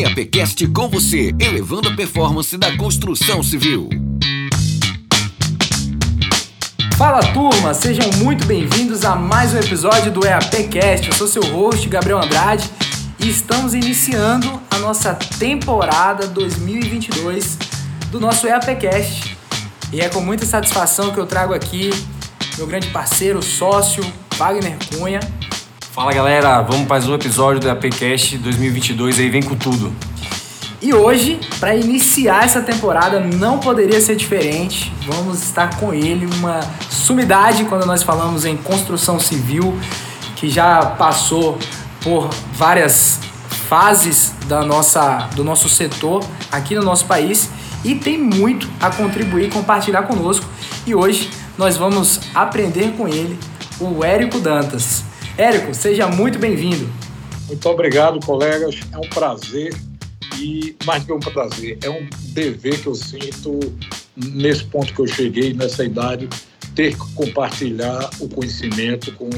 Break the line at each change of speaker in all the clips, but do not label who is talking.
EAPcast com você, elevando a performance da construção civil.
Fala turma, sejam muito bem-vindos a mais um episódio do EAPcast. Eu sou seu host, Gabriel Andrade, e estamos iniciando a nossa temporada 2022 do nosso EAPcast. E é com muita satisfação que eu trago aqui meu grande parceiro, sócio, Wagner Cunha.
Fala galera, vamos para mais um episódio do EAPcast 2022 aí, vem com tudo.
E hoje, para iniciar essa temporada, não poderia ser diferente. Vamos estar com ele, uma sumidade quando nós falamos em construção civil, que já passou por várias fases da nossa, do nosso setor aqui no nosso país e tem muito a contribuir e compartilhar conosco. E hoje nós vamos aprender com ele, o Érico Dantas. Érico, seja muito bem-vindo.
Muito obrigado, colegas. É um prazer e mais que um prazer, é um dever que eu sinto nesse ponto que eu cheguei, nessa idade, ter que compartilhar o conhecimento com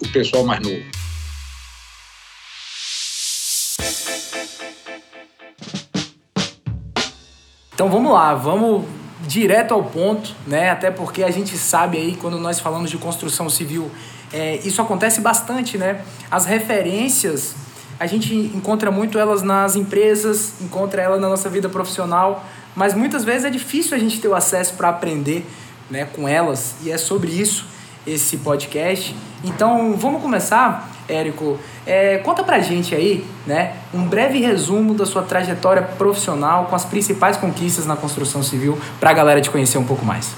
o pessoal mais novo.
Então vamos lá, vamos direto ao ponto, né? Até porque a gente sabe aí quando nós falamos de construção civil, é, isso acontece bastante, né? As referências a gente encontra muito elas nas empresas, encontra elas na nossa vida profissional, mas muitas vezes é difícil a gente ter o acesso para aprender, né, com elas e é sobre isso esse podcast. Então vamos começar, Érico. É, conta pra gente aí, né, um breve resumo da sua trajetória profissional com as principais conquistas na construção civil para a galera te conhecer um pouco mais.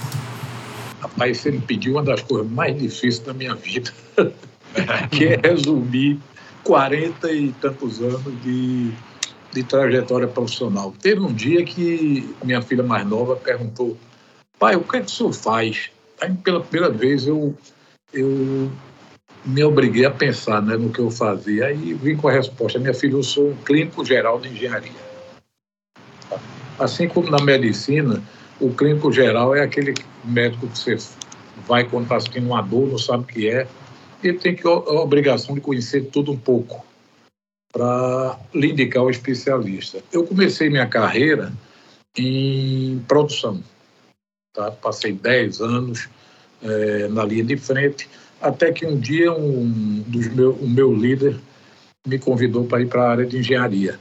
Rapaz, me pediu uma das coisas mais difíceis da minha vida, que é resumir 40 e tantos anos de, de trajetória profissional. Teve um dia que minha filha mais nova perguntou: pai, o que é que o senhor faz? Aí, pela primeira vez, eu, eu me obriguei a pensar né, no que eu fazia. Aí vim com a resposta: minha filha, eu sou um clínico geral de engenharia. Assim como na medicina, o clínico geral é aquele médico que você vai quando está sentindo uma dor, não sabe o que é, ele tem que, a obrigação de conhecer tudo um pouco para lhe indicar o especialista. Eu comecei minha carreira em produção. Tá? Passei 10 anos é, na linha de frente, até que um dia um dos meu, o meu líder me convidou para ir para a área de engenharia.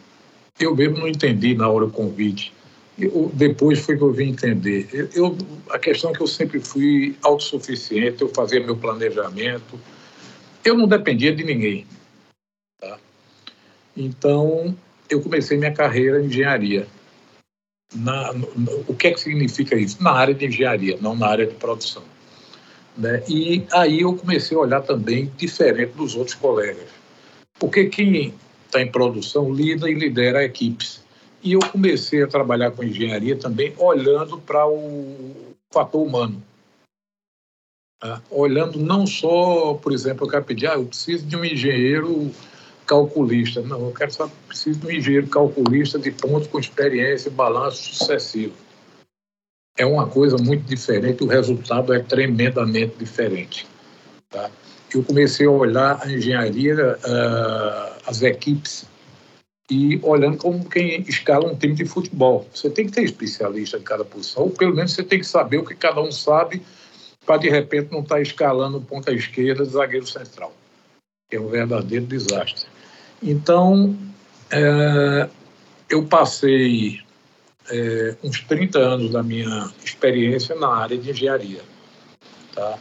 Eu mesmo não entendi na hora o convite. Eu, depois foi que eu vim entender. Eu, a questão é que eu sempre fui autossuficiente, eu fazia meu planejamento, eu não dependia de ninguém. Tá? Então, eu comecei minha carreira em engenharia. Na, no, o que é que significa isso? Na área de engenharia, não na área de produção. Né? E aí eu comecei a olhar também diferente dos outros colegas. Porque quem está em produção lida e lidera equipes. E eu comecei a trabalhar com engenharia também olhando para o fator humano. Tá? olhando não só, por exemplo, eu quero pedir, ah, eu preciso de um engenheiro calculista. Não, eu quero só preciso de um engenheiro calculista de pontos com experiência e balanço sucessivo. É uma coisa muito diferente, o resultado é tremendamente diferente. Tá? Eu comecei a olhar a engenharia, uh, as equipes, e olhando como quem escala um time de futebol. Você tem que ter especialista em cada posição, ou pelo menos você tem que saber o que cada um sabe para de repente não estar tá escalando ponta esquerda zagueiro central. É um verdadeiro desastre. Então, é, eu passei é, uns 30 anos da minha experiência na área de engenharia. Tá?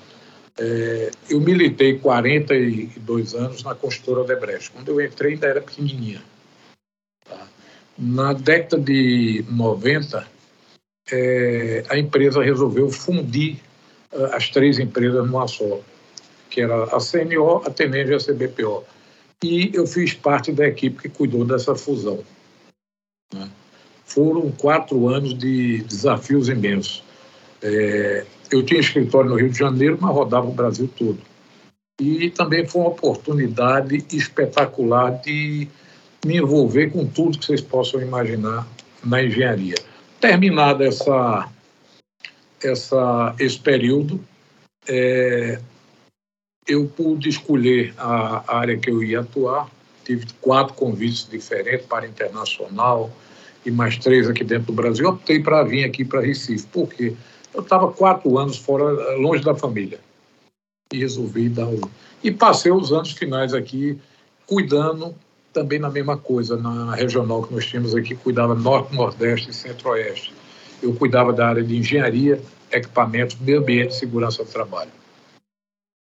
É, eu militei 42 anos na construtora Debrecht. Quando eu entrei, ainda era pequenininha. Na década de 90, é, a empresa resolveu fundir eh, as três empresas numa só, que era a CNO, a Tenenge e a CBPO. E eu fiz parte da equipe que cuidou dessa fusão. Né? Foram quatro anos de desafios imensos. É, eu tinha escritório no Rio de Janeiro, mas rodava o Brasil todo. E também foi uma oportunidade espetacular de me envolver com tudo que vocês possam imaginar na engenharia. Terminada essa essa, esse período, é, eu pude escolher a área que eu ia atuar tive quatro convites diferentes para internacional e mais três aqui dentro do Brasil. Optei para vir aqui para Recife, porque eu estava quatro anos fora, longe da família. E resolvi dar um... E passei os anos finais aqui cuidando também na mesma coisa, na regional que nós tínhamos aqui, cuidava Norte, Nordeste e Centro-Oeste. Eu cuidava da área de engenharia, equipamentos, meio ambiente e segurança do trabalho.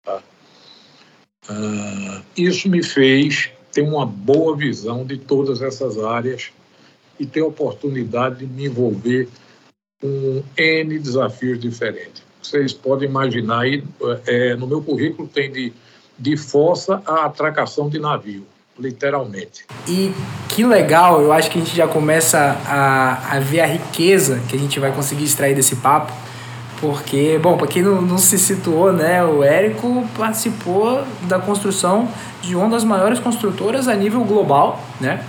Tá? Ah, isso me fez ter uma boa visão de todas essas áreas e ter a oportunidade de me envolver com N desafios diferentes. Vocês podem imaginar aí, é, no meu currículo tem de, de fossa a atracação de navio literalmente.
E que legal, eu acho que a gente já começa a, a ver a riqueza que a gente vai conseguir extrair desse papo, porque, bom, para quem não, não, se situou, né, o Érico participou da construção de uma das maiores construtoras a nível global, né,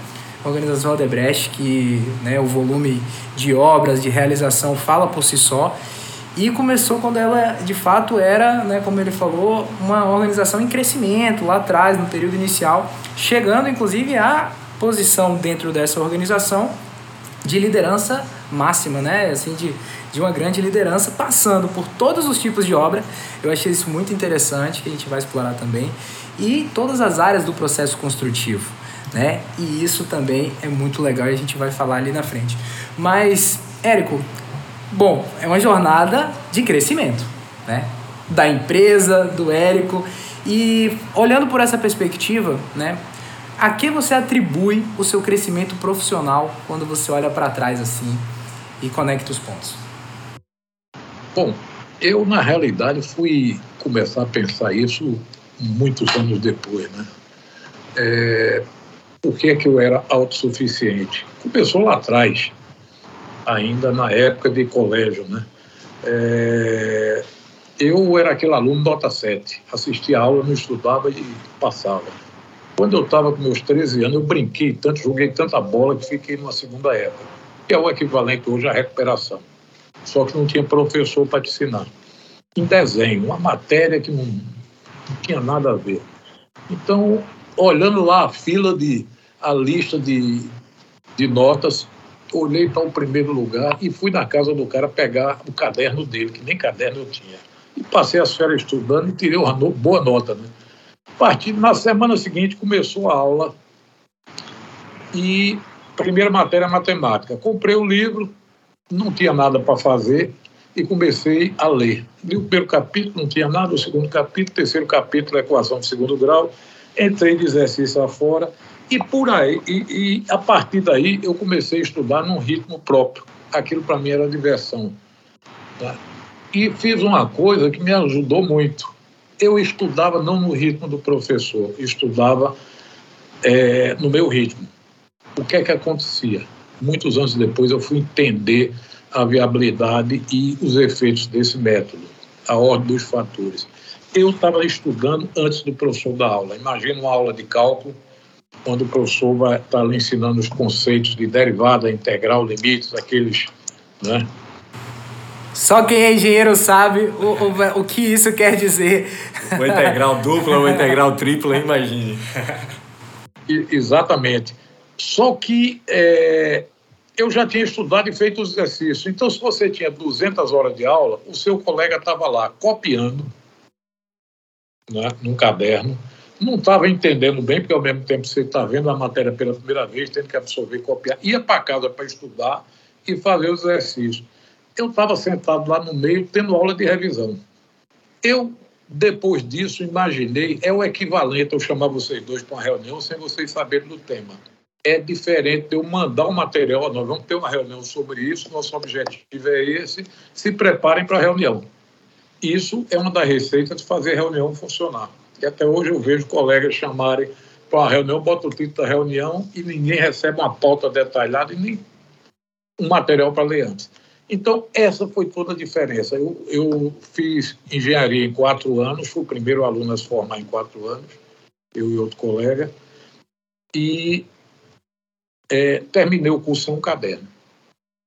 a organização Odebrecht, que né, o volume de obras, de realização fala por si só, e começou quando ela de fato era, né, como ele falou, uma organização em crescimento lá atrás, no período inicial, chegando inclusive à posição dentro dessa organização de liderança máxima, né? Assim, de, de uma grande liderança, passando por todos os tipos de obra. Eu achei isso muito interessante, que a gente vai explorar também. E todas as áreas do processo construtivo, né? E isso também é muito legal e a gente vai falar ali na frente. Mas, Érico, Bom, é uma jornada de crescimento, né? Da empresa, do Érico. E olhando por essa perspectiva, né? A que você atribui o seu crescimento profissional quando você olha para trás assim e conecta os pontos?
Bom, eu na realidade fui começar a pensar isso muitos anos depois, né? É, por que, é que eu era autossuficiente? Começou lá atrás ainda na época de colégio, né? É, eu era aquele aluno nota 7, assistia a aula, não estudava e passava. Quando eu estava com meus 13 anos, eu brinquei tanto, joguei tanta bola que fiquei numa segunda época, que é o equivalente hoje à recuperação. Só que não tinha professor para te ensinar. Em desenho, uma matéria que não, não tinha nada a ver. Então, olhando lá a fila de, a lista de, de notas, olhei para o primeiro lugar e fui na casa do cara pegar o caderno dele, que nem caderno eu tinha. E passei as férias estudando e tirei uma no, boa nota. Né? Partindo, na semana seguinte começou a aula e primeira matéria matemática. Comprei o livro, não tinha nada para fazer e comecei a ler. Li o primeiro capítulo, não tinha nada, o segundo capítulo, o terceiro capítulo, equação de segundo grau, entrei de exercício afora e por aí, e, e, a partir daí eu comecei a estudar num ritmo próprio. Aquilo para mim era diversão. Tá? E fiz uma coisa que me ajudou muito. Eu estudava não no ritmo do professor, estudava é, no meu ritmo. O que é que acontecia? Muitos anos depois eu fui entender a viabilidade e os efeitos desse método, a ordem dos fatores. Eu estava estudando antes do professor da aula. Imagina uma aula de cálculo onde o professor vai estar lhe ensinando os conceitos de derivada, integral, limites, aqueles, né?
Só quem é engenheiro sabe o, o, o que isso quer dizer.
O integral dupla, o integral tripla, imagine.
Exatamente. Só que é, eu já tinha estudado e feito os exercícios. Então, se você tinha 200 horas de aula, o seu colega estava lá copiando né, num caderno não estava entendendo bem, porque ao mesmo tempo você está vendo a matéria pela primeira vez, tendo que absorver, copiar, ia para casa para estudar e fazer os exercícios. Eu estava sentado lá no meio, tendo aula de revisão. Eu, depois disso, imaginei, é o equivalente eu chamar vocês dois para uma reunião sem vocês saberem do tema. É diferente de eu mandar o um material, nós vamos ter uma reunião sobre isso, nosso objetivo é esse, se preparem para a reunião. Isso é uma das receitas de fazer a reunião funcionar. E até hoje eu vejo colegas chamarem para uma reunião, bota o título da reunião e ninguém recebe uma pauta detalhada e nem um material para ler antes. Então, essa foi toda a diferença. Eu, eu fiz engenharia em quatro anos, fui o primeiro aluno a se formar em quatro anos, eu e outro colega, e é, terminei o curso sem um caderno.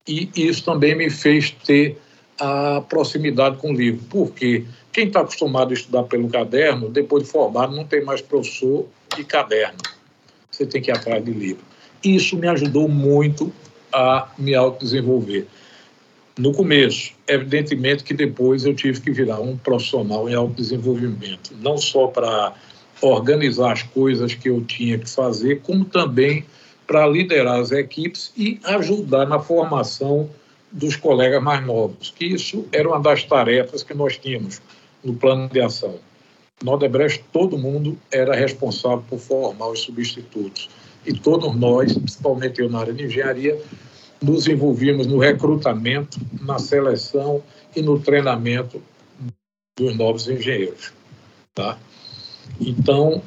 E isso também me fez ter a proximidade com o livro. Por quê? Quem está acostumado a estudar pelo caderno, depois de formado, não tem mais professor e caderno. você tem que ir atrás de livro. Isso me ajudou muito a me autodesenvolver. No começo, evidentemente que depois eu tive que virar um profissional em autodesenvolvimento, não só para organizar as coisas que eu tinha que fazer, como também para liderar as equipes e ajudar na formação dos colegas mais novos, que isso era uma das tarefas que nós tínhamos no plano de ação. No Odebrecht, todo mundo era responsável por formar os substitutos. E todos nós, principalmente eu na área de engenharia, nos envolvíamos no recrutamento, na seleção e no treinamento dos novos engenheiros. Tá? Então,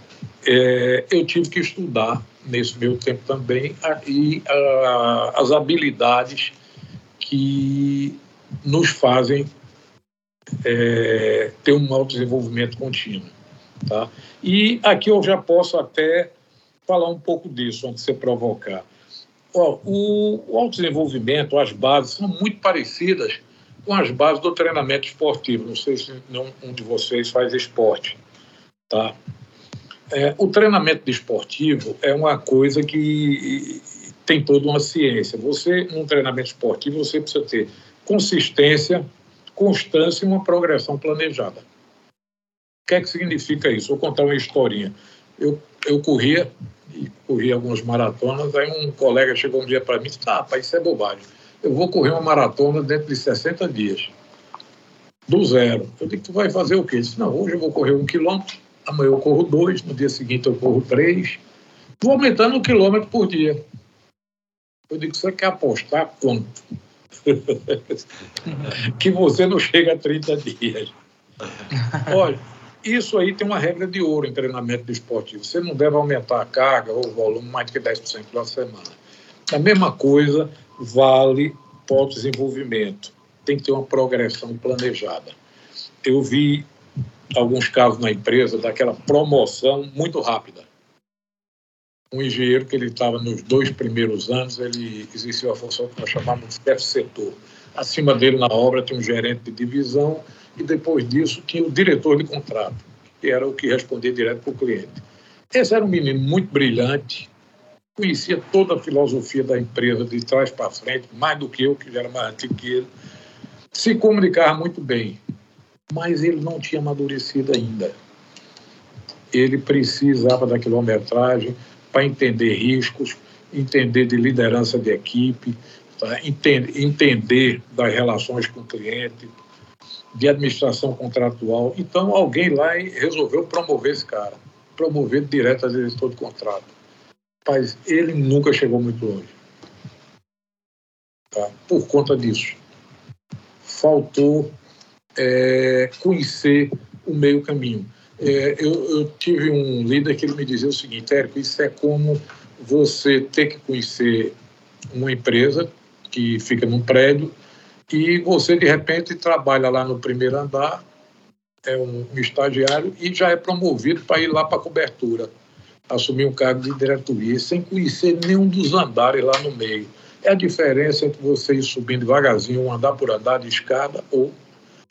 é, eu tive que estudar nesse meu tempo também e as habilidades que nos fazem é, ter um mau desenvolvimento contínuo. Tá? E aqui eu já posso até falar um pouco disso, antes de você provocar. O, o autodesenvolvimento, as bases, são muito parecidas com as bases do treinamento esportivo. Não sei se um de vocês faz esporte. Tá? É, o treinamento esportivo é uma coisa que tem toda uma ciência. Você, num treinamento esportivo, você precisa ter consistência, constância e uma progressão planejada. O que é que significa isso? Vou contar uma historinha. Eu, eu corria, e corria algumas maratonas, aí um colega chegou um dia para mim e disse, ah, rapaz, isso é bobagem. Eu vou correr uma maratona dentro de 60 dias, do zero. Eu disse, tu vai fazer o quê? Ele disse, não, hoje eu vou correr um quilômetro, amanhã eu corro dois, no dia seguinte eu corro três, vou aumentando um quilômetro por dia. Eu digo, você quer apostar quanto? que você não chega a 30 dias. Olha, isso aí tem uma regra de ouro em treinamento esportivo. Você não deve aumentar a carga ou o volume mais que 10% na semana. A mesma coisa vale para o desenvolvimento. Tem que ter uma progressão planejada. Eu vi alguns casos na empresa daquela promoção muito rápida um engenheiro que ele estava nos dois primeiros anos, ele exerceu a função que nós chamamos de chefe setor. Acima dele na obra tinha um gerente de divisão e depois disso tinha o diretor de contrato, que era o que respondia direto para o cliente. Esse era um menino muito brilhante, conhecia toda a filosofia da empresa de trás para frente, mais do que eu, que já era mais antigo que ele, se comunicava muito bem, mas ele não tinha amadurecido ainda. Ele precisava da quilometragem, para entender riscos, entender de liderança de equipe, tá? entender, entender das relações com o cliente, de administração contratual. Então, alguém lá resolveu promover esse cara, promover direto a diretor de contrato. Mas ele nunca chegou muito longe. Tá? Por conta disso. Faltou é, conhecer o meio caminho. É, eu, eu, tive um líder que ele me dizia o seguinte, Érico, isso é como você ter que conhecer uma empresa que fica num prédio e você, de repente, trabalha lá no primeiro andar, é um, um estagiário e já é promovido para ir lá para a cobertura, assumir um cargo de diretoria, sem conhecer nenhum dos andares lá no meio. É a diferença entre você ir subindo devagarzinho, um andar por andar de escada ou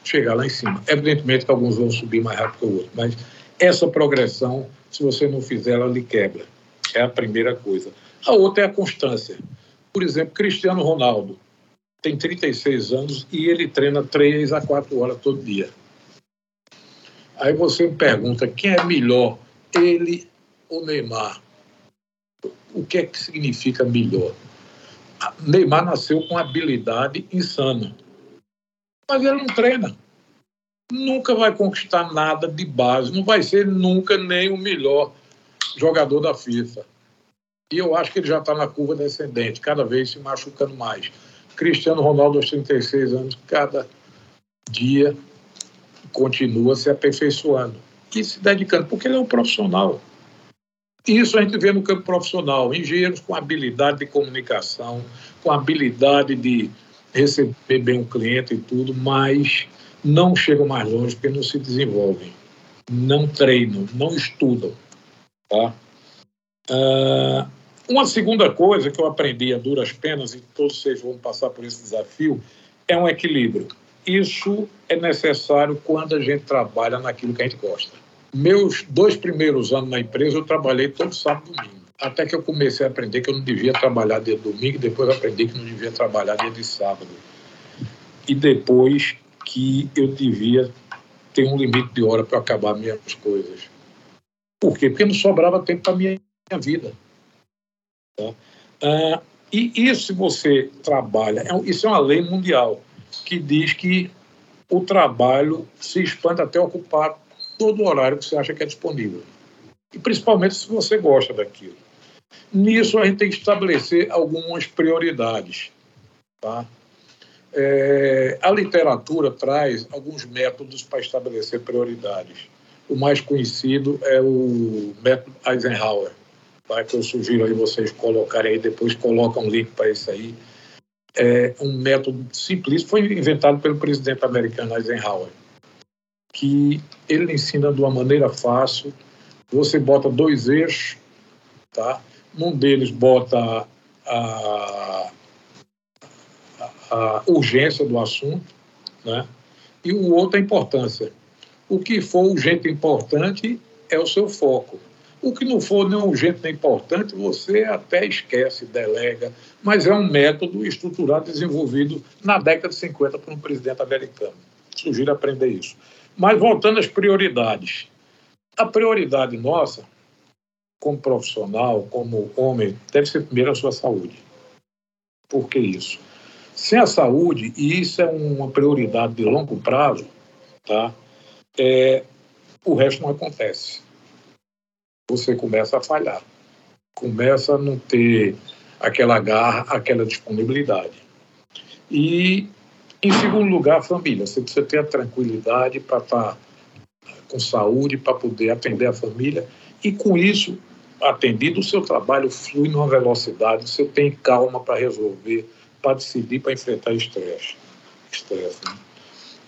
chegar lá em cima. Evidentemente que alguns vão subir mais rápido que o outro, mas essa progressão, se você não fizer, ela lhe quebra. É a primeira coisa. A outra é a constância. Por exemplo, Cristiano Ronaldo tem 36 anos e ele treina 3 a 4 horas todo dia. Aí você me pergunta quem é melhor, ele ou Neymar? O que é que significa melhor? Neymar nasceu com habilidade insana mas ele não treina. Nunca vai conquistar nada de base, não vai ser nunca nem o melhor jogador da FIFA. E eu acho que ele já está na curva descendente, cada vez se machucando mais. Cristiano Ronaldo, aos 36 anos, cada dia continua se aperfeiçoando e se dedicando, porque ele é um profissional. Isso a gente vê no campo profissional, engenheiros com habilidade de comunicação, com habilidade de receber bem o cliente e tudo, mas não chegam mais longe porque não se desenvolvem, não treinam, não estudam. Tá? Uh, uma segunda coisa que eu aprendi a duras penas, e todos vocês vão passar por esse desafio, é um equilíbrio. Isso é necessário quando a gente trabalha naquilo que a gente gosta. Meus dois primeiros anos na empresa, eu trabalhei todo sábado e domingo. Até que eu comecei a aprender que eu não devia trabalhar dia domingo, depois aprendi que não devia trabalhar dia de sábado. E depois que eu devia ter um limite de hora para acabar minhas coisas. Por quê? Porque não sobrava tempo para minha vida. Tá? Ah, e isso, se você trabalha, é isso é uma lei mundial que diz que o trabalho se expande até ocupar todo o horário que você acha que é disponível. E principalmente se você gosta daquilo. Nisso a gente tem que estabelecer algumas prioridades. Tá? É, a literatura traz alguns métodos para estabelecer prioridades. O mais conhecido é o método Eisenhower, tá? que eu sugiro aí vocês colocarem aí, depois colocam um link para isso aí. É um método simples, foi inventado pelo presidente americano Eisenhower, que ele ensina de uma maneira fácil. Você bota dois eixos, tá? Num deles bota a, a urgência do assunto, né? E o outro a importância. O que for urgente e importante é o seu foco. O que não for nem urgente nem importante, você até esquece, delega, mas é um método estruturado, desenvolvido na década de 50 por um presidente americano. Sugiro aprender isso. Mas voltando às prioridades. A prioridade nossa, como profissional, como homem, deve ser primeiro a sua saúde. Por que isso? Sem a saúde, e isso é uma prioridade de longo prazo, tá? É, o resto não acontece. Você começa a falhar, começa a não ter aquela garra, aquela disponibilidade. E, em segundo lugar, a família. Você precisa ter a tranquilidade para estar tá com saúde, para poder atender a família. E, com isso, atendido, o seu trabalho flui numa velocidade, você tem calma para resolver para decidir para enfrentar estresse. estresse né?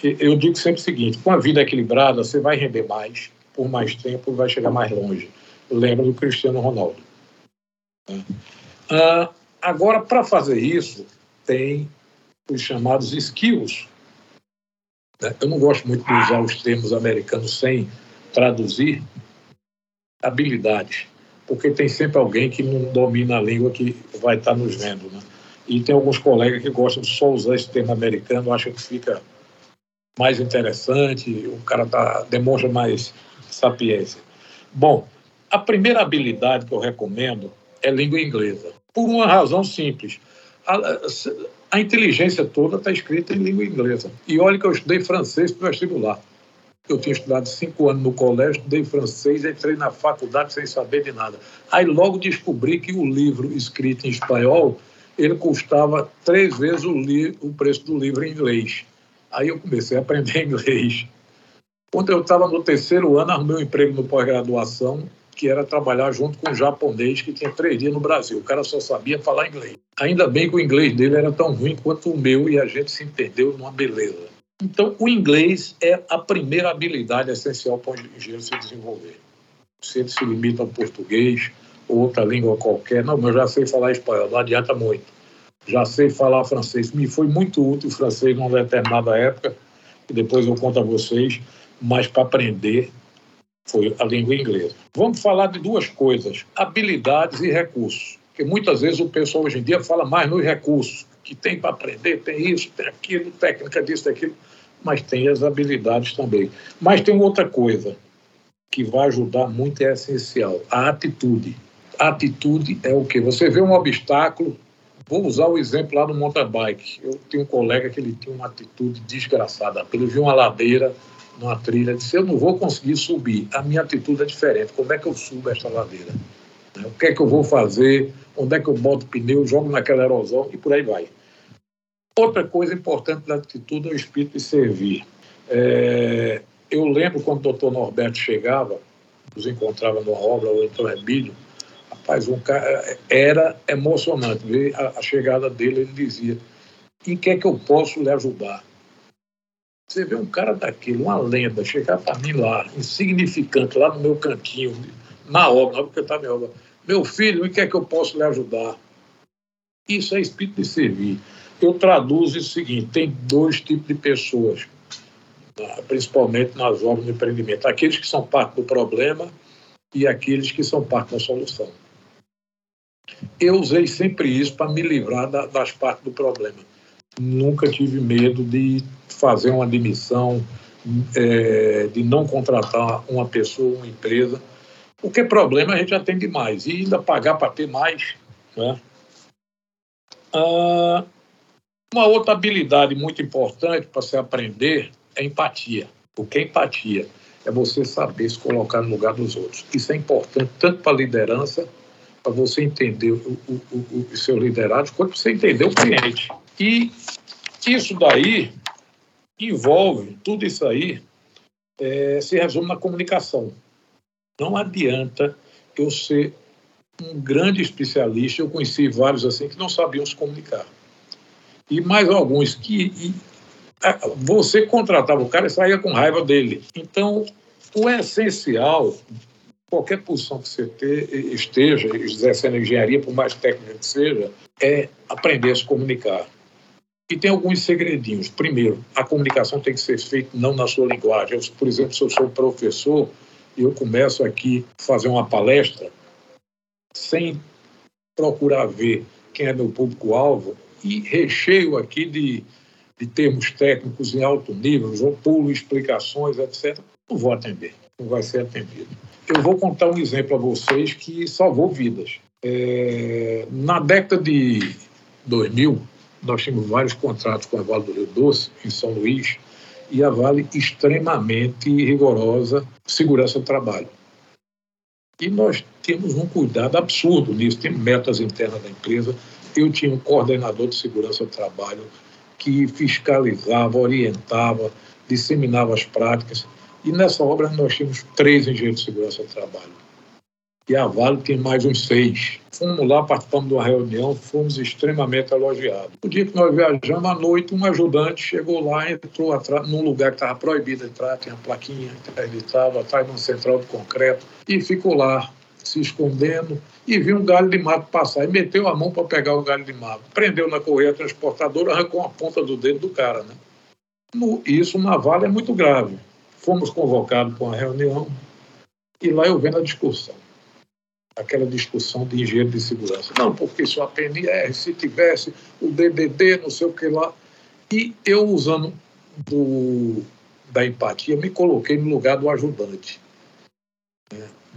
Eu digo sempre o seguinte: com a vida equilibrada, você vai render mais, por mais tempo, vai chegar mais longe. Lembra do Cristiano Ronaldo. Né? Ah, agora, para fazer isso, tem os chamados skills. Né? Eu não gosto muito de usar os termos americanos sem traduzir habilidades, porque tem sempre alguém que não domina a língua que vai estar nos vendo. Né? E tem alguns colegas que gostam de só usar esse termo americano, acham que fica mais interessante, o cara tá, demonstra mais sapiência. Bom, a primeira habilidade que eu recomendo é língua inglesa, por uma razão simples. A, a inteligência toda está escrita em língua inglesa. E olha que eu estudei francês para vestibular. Eu tinha estudado cinco anos no colégio, estudei francês, entrei na faculdade sem saber de nada. Aí logo descobri que o livro escrito em espanhol ele custava três vezes o, o preço do livro em inglês. Aí eu comecei a aprender inglês. Quando eu estava no terceiro ano, arrumei um emprego no pós-graduação, que era trabalhar junto com um japonês que tinha três dias no Brasil. O cara só sabia falar inglês. Ainda bem que o inglês dele era tão ruim quanto o meu e a gente se entendeu numa beleza. Então, o inglês é a primeira habilidade essencial para um engenheiro se desenvolver. Se ele se limita ao português, ou outra língua qualquer. Não, mas eu já sei falar espanhol, não adianta muito. Já sei falar francês. Me foi muito útil o francês numa determinada época, e depois eu conto a vocês, mas para aprender foi a língua inglesa. Vamos falar de duas coisas: habilidades e recursos. Porque muitas vezes o pessoal hoje em dia fala mais nos recursos, que tem para aprender, tem isso, tem aquilo, técnica disso, daquilo, mas tem as habilidades também. Mas tem outra coisa que vai ajudar muito é essencial: a atitude atitude é o quê? Você vê um obstáculo, vou usar o exemplo lá do mountain bike. Eu tenho um colega que ele tinha uma atitude desgraçada. Ele viu uma ladeira numa trilha, disse: Eu não vou conseguir subir. A minha atitude é diferente. Como é que eu subo essa ladeira? O que é que eu vou fazer? Onde é que eu boto pneu? Jogo naquela erosão e por aí vai. Outra coisa importante da atitude é o espírito de servir. É, eu lembro quando o doutor Norberto chegava, nos encontrava numa obra ou então Emílio, Rapaz, um cara, era emocionante a, a chegada dele. Ele dizia: Em que é que eu posso lhe ajudar? Você vê um cara daquele, uma lenda, chegar para mim lá, insignificante, lá no meu cantinho, na obra, porque estava em obra. Meu filho, em que é que eu posso lhe ajudar? Isso é espírito de servir. Eu traduzo o seguinte: tem dois tipos de pessoas, principalmente nas obras de empreendimento: aqueles que são parte do problema e aqueles que são parte da solução. Eu usei sempre isso para me livrar da, das partes do problema. Nunca tive medo de fazer uma admissão, é, de não contratar uma pessoa, uma empresa. Porque problema a gente já tem demais. E ainda pagar para ter mais. Né? Ah, uma outra habilidade muito importante para se aprender é empatia. O que é empatia? É você saber se colocar no lugar dos outros. Isso é importante tanto para a liderança, para você entender o, o, o, o seu liderado, quanto para você entender o cliente. E isso daí envolve, tudo isso aí é, se resume na comunicação. Não adianta eu ser um grande especialista, eu conheci vários assim que não sabiam se comunicar. E mais alguns que e, você contratava o cara e saía com raiva dele. Então, o essencial, qualquer posição que você ter, esteja exercendo engenharia, por mais técnica que seja, é aprender a se comunicar. E tem alguns segredinhos. Primeiro, a comunicação tem que ser feita não na sua linguagem. Eu, por exemplo, se eu sou professor e eu começo aqui a fazer uma palestra sem procurar ver quem é meu público-alvo e recheio aqui de, de termos técnicos em alto nível, ou pulo explicações, etc., não vou atender, não vai ser atendido. Eu vou contar um exemplo a vocês que salvou vidas. É, na década de 2000, nós tínhamos vários contratos com a Vale do Rio Doce, em São Luís, e a Vale extremamente rigorosa segurança do trabalho. E nós temos um cuidado absurdo nisso, temos metas internas da empresa. Eu tinha um coordenador de segurança do trabalho que fiscalizava, orientava, disseminava as práticas. E nessa obra nós tínhamos três engenheiros de segurança do trabalho e a Vale tem mais uns seis. Fomos lá, participamos de uma reunião, fomos extremamente elogiados. O dia que nós viajamos, à noite, um ajudante chegou lá, entrou atrás, num lugar que estava proibido entrar, tinha uma plaquinha editada atrás de um central de concreto, e ficou lá, se escondendo, e viu um galho de mato passar, e meteu a mão para pegar o galho de mato. Prendeu na correia transportadora, arrancou a ponta do dedo do cara. Né? No, isso na Vale é muito grave. Fomos convocados para uma reunião, e lá eu vendo a discussão aquela discussão de engenheiro de segurança. Não, porque isso a PNR, se tivesse o DDD, não sei o que lá. E eu, usando do, da empatia, me coloquei no lugar do ajudante.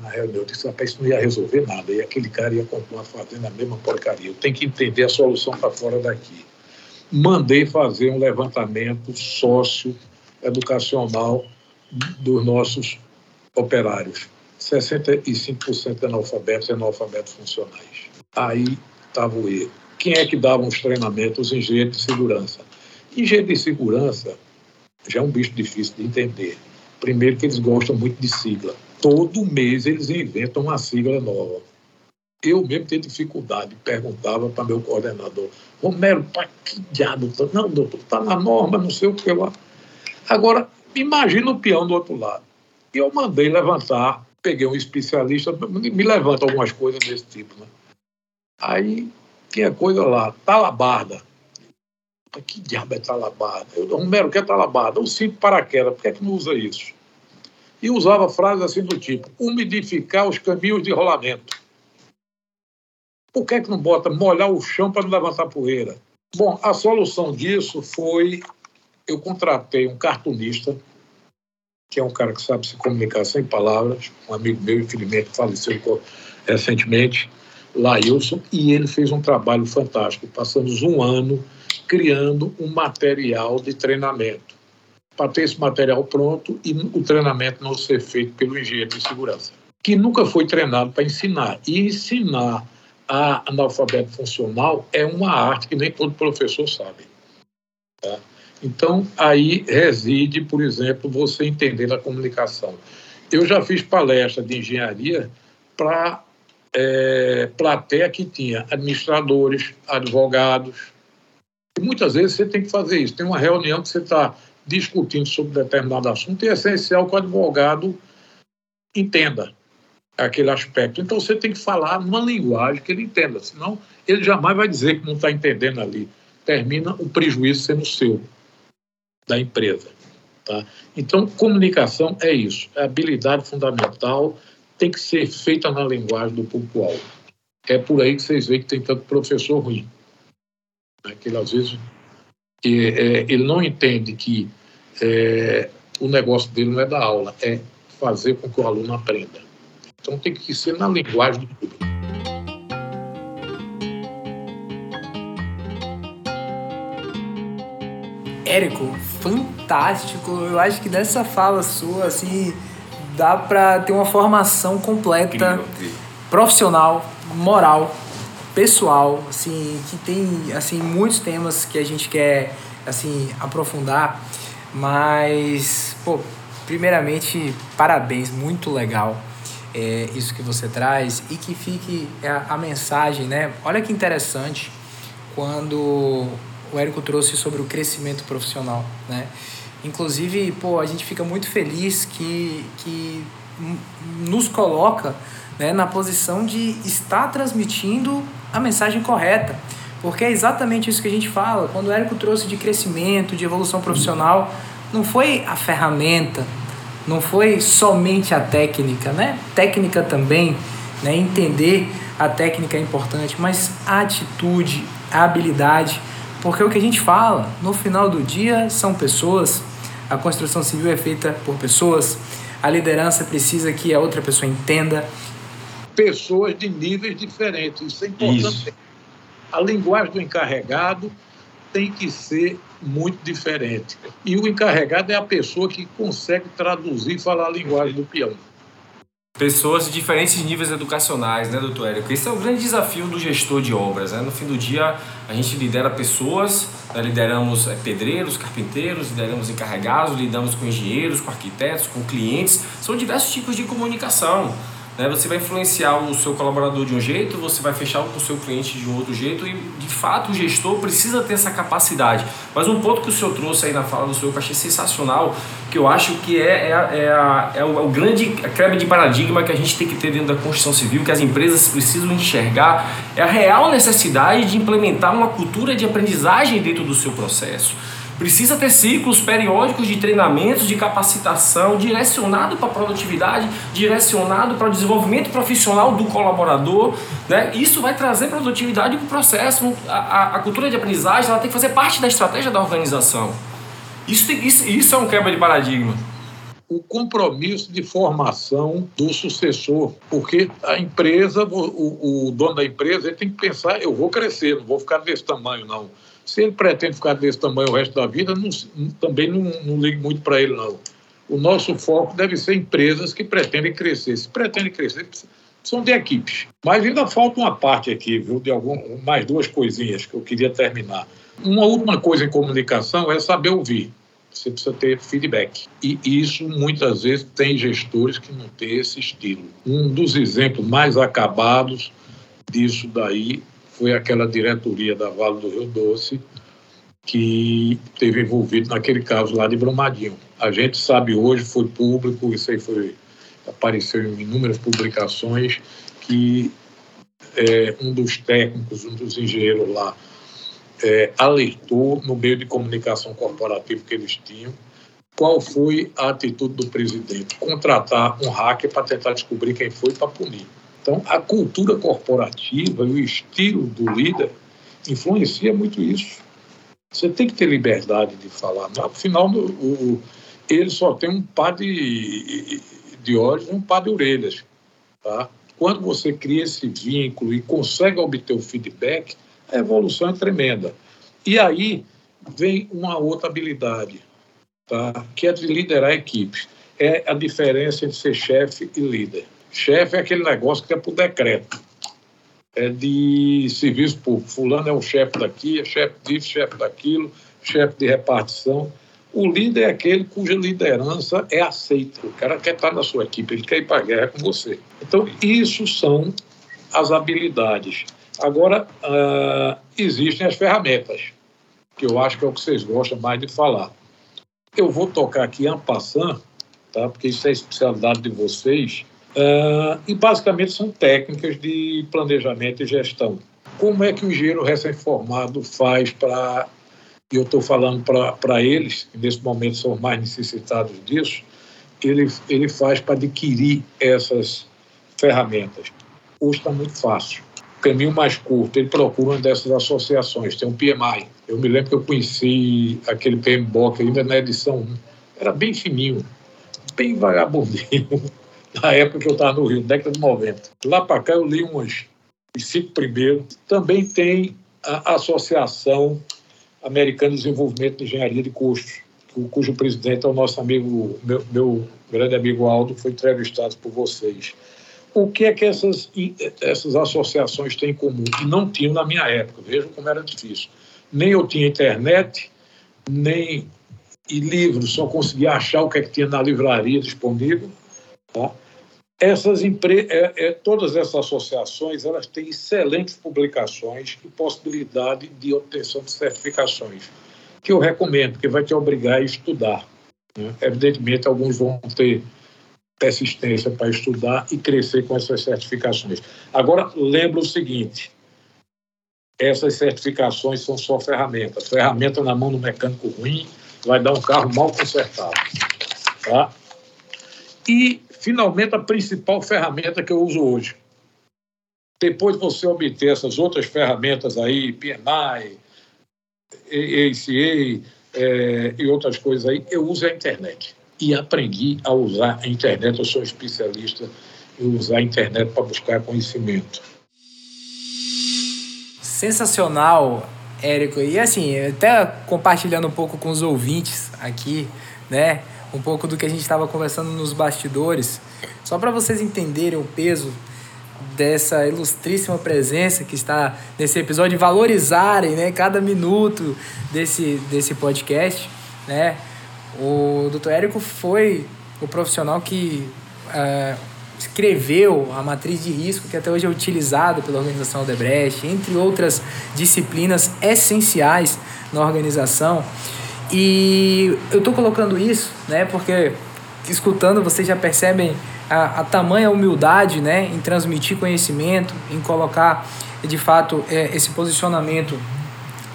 Na reunião, eu disse, rapaz, isso não ia resolver nada. E aquele cara ia continuar fazendo a mesma porcaria. Eu tenho que entender a solução para fora daqui. Mandei fazer um levantamento sócio-educacional dos nossos operários 65% de analfabetos e analfabetos funcionais. Aí estava o erro. Quem é que dava os treinamentos? Os engenheiros de segurança. Engenheiro de segurança já é um bicho difícil de entender. Primeiro que eles gostam muito de sigla. Todo mês eles inventam uma sigla nova. Eu mesmo tenho dificuldade, perguntava para meu coordenador, Romero, para que diabo? Tá? Não, doutor, está na norma, não sei o que lá. Agora, imagina o peão do outro lado. E eu mandei levantar peguei um especialista, me levanta algumas coisas desse tipo, né? Aí tinha coisa lá, talabarda. Que diabo é talabarda? Eu, Romero, o que é talabarda? Um cinto paraquedas, por que é que não usa isso? E usava frases assim do tipo, umidificar os caminhos de rolamento. Por que é que não bota molhar o chão para não levantar poeira? Bom, a solução disso foi, eu contratei um cartunista, que é um cara que sabe se comunicar sem palavras, um amigo meu, infelizmente, faleceu recentemente, Lailson, e ele fez um trabalho fantástico. Passamos um ano criando um material de treinamento, para ter esse material pronto e o treinamento não ser feito pelo engenheiro de segurança, que nunca foi treinado para ensinar. E ensinar a analfabeto funcional é uma arte que nem todo professor sabe. Tá? Então, aí reside, por exemplo, você entender a comunicação. Eu já fiz palestra de engenharia para é, plateia que tinha administradores, advogados. E muitas vezes você tem que fazer isso. Tem uma reunião que você está discutindo sobre determinado assunto e é essencial que o advogado entenda aquele aspecto. Então você tem que falar numa linguagem que ele entenda, senão ele jamais vai dizer que não está entendendo ali. Termina o prejuízo sendo seu da empresa. Tá? Então, comunicação é isso, é habilidade fundamental, tem que ser feita na linguagem do público-alvo. É por aí que vocês veem que tem tanto professor ruim. Né? Que ele, às vezes, é, ele não entende que é, o negócio dele não é dar aula, é fazer com que o aluno aprenda. Então tem que ser na linguagem do público.
Érico, fantástico. Eu acho que dessa fala sua, assim, dá para ter uma formação completa, incrível, incrível. profissional, moral, pessoal, assim, que tem, assim, muitos temas que a gente quer, assim, aprofundar. Mas, pô, primeiramente, parabéns, muito legal é, isso que você traz e que fique a, a mensagem, né? Olha que interessante quando o Érico trouxe sobre o crescimento profissional, né? Inclusive, pô, a gente fica muito feliz que, que nos coloca né, na posição de estar transmitindo a mensagem correta. Porque é exatamente isso que a gente fala. Quando o Érico trouxe de crescimento, de evolução profissional, não foi a ferramenta, não foi somente a técnica, né? Técnica também, né? Entender a técnica é importante, mas a atitude, a habilidade, porque o que a gente fala, no final do dia, são pessoas. A construção civil é feita por pessoas. A liderança precisa que a outra pessoa entenda.
Pessoas de níveis diferentes. Isso é importante. Isso. A linguagem do encarregado tem que ser muito diferente. E o encarregado é a pessoa que consegue traduzir e falar a linguagem do peão.
Pessoas de diferentes níveis educacionais, né, doutor Érico? Esse é o grande desafio do gestor de obras. Né? No fim do dia, a gente lidera pessoas, né? lideramos é, pedreiros, carpinteiros, lideramos encarregados, lidamos com engenheiros, com arquitetos, com clientes. São diversos tipos de comunicação. Né? Você vai influenciar o seu colaborador de um jeito, você vai fechar com o seu cliente de um outro jeito e, de fato, o gestor precisa ter essa capacidade. Mas um ponto que o senhor trouxe aí na fala do senhor que eu achei sensacional, que eu acho que é, é, é, a, é o, é o grande quebra de paradigma que a gente tem que ter dentro da construção civil, que as empresas precisam enxergar, é a real necessidade de implementar uma cultura de aprendizagem dentro do seu processo. Precisa ter ciclos periódicos de treinamentos, de capacitação, direcionado para a produtividade, direcionado para o desenvolvimento profissional do colaborador. Né? Isso vai trazer produtividade para o processo. A, a, a, cultura de aprendizagem ela tem que fazer parte da estratégia da organização. Isso, isso, isso é um quebra de paradigma
o compromisso de formação do sucessor, porque a empresa, o, o, dono da empresa, ele tem que pensar: eu vou crescer, não vou ficar desse tamanho, não. Se ele pretende ficar desse tamanho o resto da vida, não, também não, não ligue muito para ele, não. O nosso foco deve ser empresas que pretendem crescer. Se pretendem crescer, são de equipes. Mas ainda falta uma parte aqui, viu, de algum, mais duas coisinhas que eu queria terminar. Uma última coisa em comunicação é saber ouvir. Você precisa ter feedback. E isso, muitas vezes, tem gestores que não têm esse estilo. Um dos exemplos mais acabados disso daí foi aquela diretoria da Vale do Rio Doce que teve envolvido naquele caso lá de Brumadinho. A gente sabe hoje, foi público, isso aí foi, apareceu em inúmeras publicações, que é, um dos técnicos, um dos engenheiros lá, é, alertou no meio de comunicação corporativa que eles tinham qual foi a atitude do presidente? Contratar um hacker para tentar descobrir quem foi para punir. Então, a cultura corporativa e o estilo do líder influencia muito isso. Você tem que ter liberdade de falar. Afinal, o, ele só tem um par de, de olhos e um par de orelhas. Tá? Quando você cria esse vínculo e consegue obter o feedback, a evolução é tremenda. E aí vem uma outra habilidade, tá? que é de liderar equipes. É a diferença entre ser chefe e líder. Chefe é aquele negócio que é por decreto. É de serviço público. Fulano é o chefe daqui, é chefe disso, chefe daquilo, chefe de repartição. O líder é aquele cuja liderança é aceita. O cara quer estar na sua equipe, ele quer ir para a guerra com você. Então, isso são as habilidades. Agora, uh, existem as ferramentas, que eu acho que é o que vocês gostam mais de falar. Eu vou tocar aqui en passant, tá? porque isso é a especialidade de vocês, Uh, e basicamente são técnicas de planejamento e gestão. Como é que o engenheiro recém-formado faz para, e eu estou falando para eles, que nesse momento são mais necessitados disso, ele, ele faz para adquirir essas ferramentas? Hoje está muito fácil. caminho mais curto, ele procura uma dessas associações, tem um PMI. Eu me lembro que eu conheci aquele PMBOK ainda na edição 1. Era bem fininho, bem vagabundinho, na época que eu estava no Rio, década de 90. Lá para cá eu li umas, os cinco primeiros. Também tem a Associação Americana de Desenvolvimento de Engenharia de Custos, cujo presidente é o nosso amigo, meu, meu grande amigo Aldo, que foi entrevistado por vocês. O que é que essas, essas associações têm em comum? E não tinham na minha época, vejam como era difícil. Nem eu tinha internet, nem e livros, só conseguia achar o que, é que tinha na livraria disponível. Tá? Essas empre... É, é, todas essas associações elas têm excelentes publicações e possibilidade de obtenção de certificações, que eu recomendo, que vai te obrigar a estudar. Né? Evidentemente, alguns vão ter persistência para estudar e crescer com essas certificações. Agora, lembra o seguinte: essas certificações são só ferramentas. Ferramenta na mão do mecânico ruim vai dar um carro mal consertado. Tá? E, finalmente, a principal ferramenta que eu uso hoje. Depois de você obter essas outras ferramentas aí, PMI, ACA é, e outras coisas aí, eu uso a internet e aprendi a usar a internet. Eu sou especialista em usar a internet para buscar conhecimento.
Sensacional, Érico. E assim, até compartilhando um pouco com os ouvintes aqui, né? Um pouco do que a gente estava conversando nos bastidores, só para vocês entenderem o peso dessa ilustríssima presença que está nesse episódio, valorizarem né, cada minuto desse, desse podcast, né? O Dr. Érico foi o profissional que uh, escreveu a matriz de risco, que até hoje é utilizada pela organização Odebrecht, entre outras disciplinas essenciais na organização. E eu estou colocando isso, né, porque escutando vocês já percebem a, a tamanha humildade né, em transmitir conhecimento, em colocar de fato é, esse posicionamento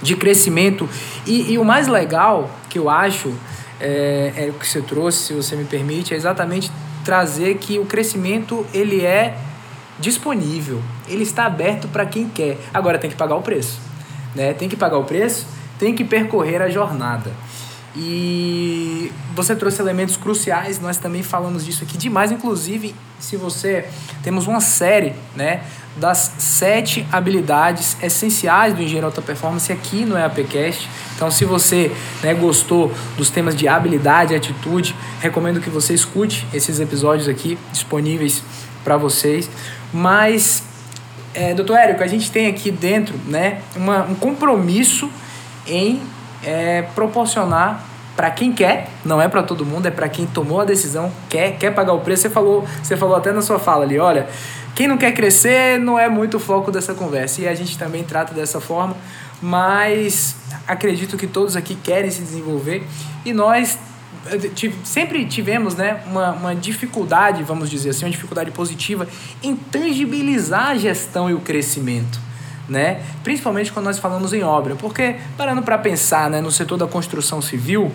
de crescimento. E, e o mais legal que eu acho é, é, o que você trouxe, se você me permite, é exatamente trazer que o crescimento ele é disponível, ele está aberto para quem quer. Agora tem que pagar o preço, né? Tem que pagar o preço, tem que percorrer a jornada. E você trouxe elementos cruciais, nós também falamos disso aqui demais, inclusive se você temos uma série, né, das sete habilidades essenciais do engenheiro alta performance aqui no EAPcast. Então, se você né, gostou dos temas de habilidade atitude, recomendo que você escute esses episódios aqui disponíveis para vocês. Mas, é, doutor Érico, a gente tem aqui dentro né, uma, um compromisso em é, proporcionar para quem quer, não é para todo mundo, é para quem tomou a decisão, quer, quer pagar o preço. Você falou, você falou até na sua fala ali, olha, quem não quer crescer não é muito o foco dessa conversa. E a gente também trata dessa forma, mas acredito que todos aqui querem se desenvolver e nós eh, sempre tivemos né, uma, uma dificuldade, vamos dizer assim, uma dificuldade positiva em tangibilizar a gestão e o crescimento. Né? Principalmente quando nós falamos em obra, porque parando para pensar né, no setor da construção civil,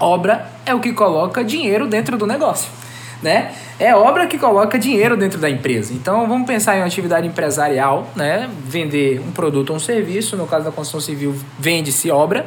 obra é o que coloca dinheiro dentro do negócio né? É obra que coloca dinheiro dentro da empresa. Então vamos pensar em uma atividade empresarial, né? Vender um produto ou um serviço, no caso da construção civil, vende-se obra,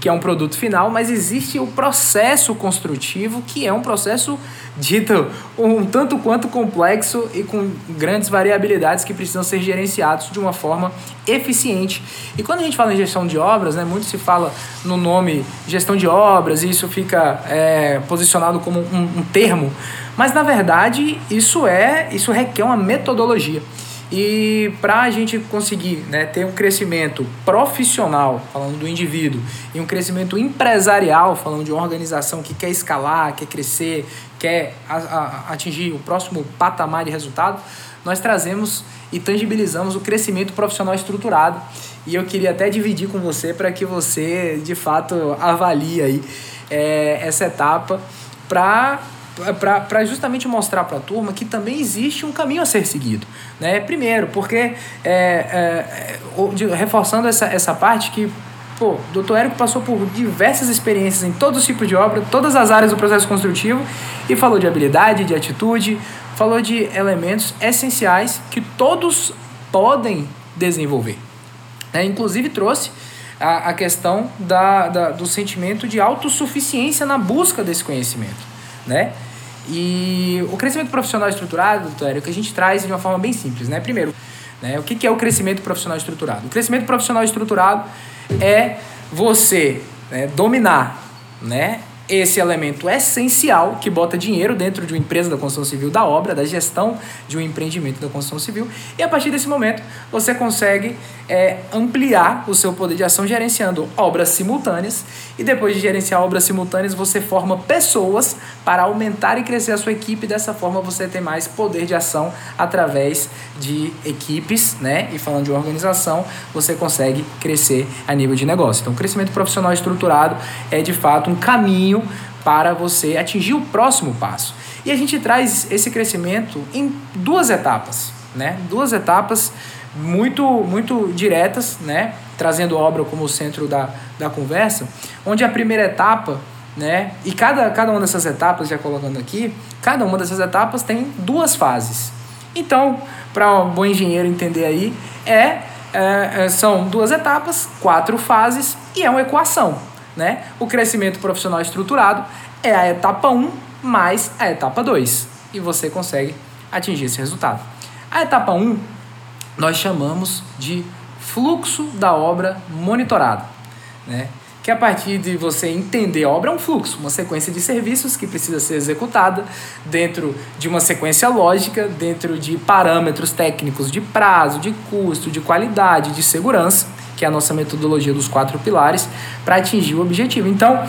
que é um produto final, mas existe o processo construtivo, que é um processo dito um tanto quanto complexo e com grandes variabilidades que precisam ser gerenciados de uma forma eficiente. E quando a gente fala em gestão de obras, né, muito se fala no nome gestão de obras e isso fica é, posicionado como um, um termo, mas na verdade isso é isso requer uma metodologia. E para a gente conseguir né, ter um crescimento profissional, falando do indivíduo, e um crescimento empresarial, falando de uma organização que quer escalar, quer crescer, quer a, a, atingir o próximo patamar de resultado, nós trazemos e tangibilizamos o crescimento profissional estruturado. E eu queria até dividir com você para que você, de fato, avalie aí, é, essa etapa para para justamente mostrar para a turma que também existe um caminho a ser seguido. Né? Primeiro, porque é, é, reforçando essa, essa parte que pô, o doutor Érico passou por diversas experiências em todos os tipos de obra, todas as áreas do processo construtivo e falou de habilidade, de atitude, falou de elementos essenciais que todos podem desenvolver. É, inclusive trouxe a, a questão da, da, do sentimento de autossuficiência na busca desse conhecimento. Né? E o crescimento profissional estruturado, doutor, é o que a gente traz de uma forma bem simples. Né? Primeiro, né, o que, é o crescimento profissional estruturado? O crescimento profissional estruturado é você né, dominar né, esse elemento essencial que bota dinheiro dentro de uma empresa da construção civil da obra, da gestão de um empreendimento da construção civil, e a partir desse momento você consegue é, ampliar o seu poder de ação gerenciando obras simultâneas, e depois de gerenciar obras simultâneas, você forma pessoas para aumentar e crescer a sua equipe, dessa forma você tem mais poder de ação através de equipes, né? E falando de organização, você consegue crescer a nível de negócio. Então, o crescimento profissional estruturado é de fato um caminho para você atingir o próximo passo. E a gente traz esse crescimento em duas etapas, né? Duas etapas muito muito diretas, né? Trazendo obra como centro da, da conversa, onde a primeira etapa, né? E cada, cada uma dessas etapas, já colocando aqui, cada uma dessas etapas tem duas fases. Então, para um bom engenheiro entender aí, é, é, são duas etapas, quatro fases e é uma equação. Né? O crescimento profissional estruturado é a etapa 1 mais a etapa 2 e você consegue atingir esse resultado. A etapa 1 nós chamamos de fluxo da obra monitorado. Né? que a partir de você entender a obra é um fluxo, uma sequência de serviços que precisa ser executada dentro de uma sequência lógica, dentro de parâmetros técnicos de prazo, de custo, de qualidade, de segurança, que é a nossa metodologia dos quatro pilares, para atingir o objetivo. Então,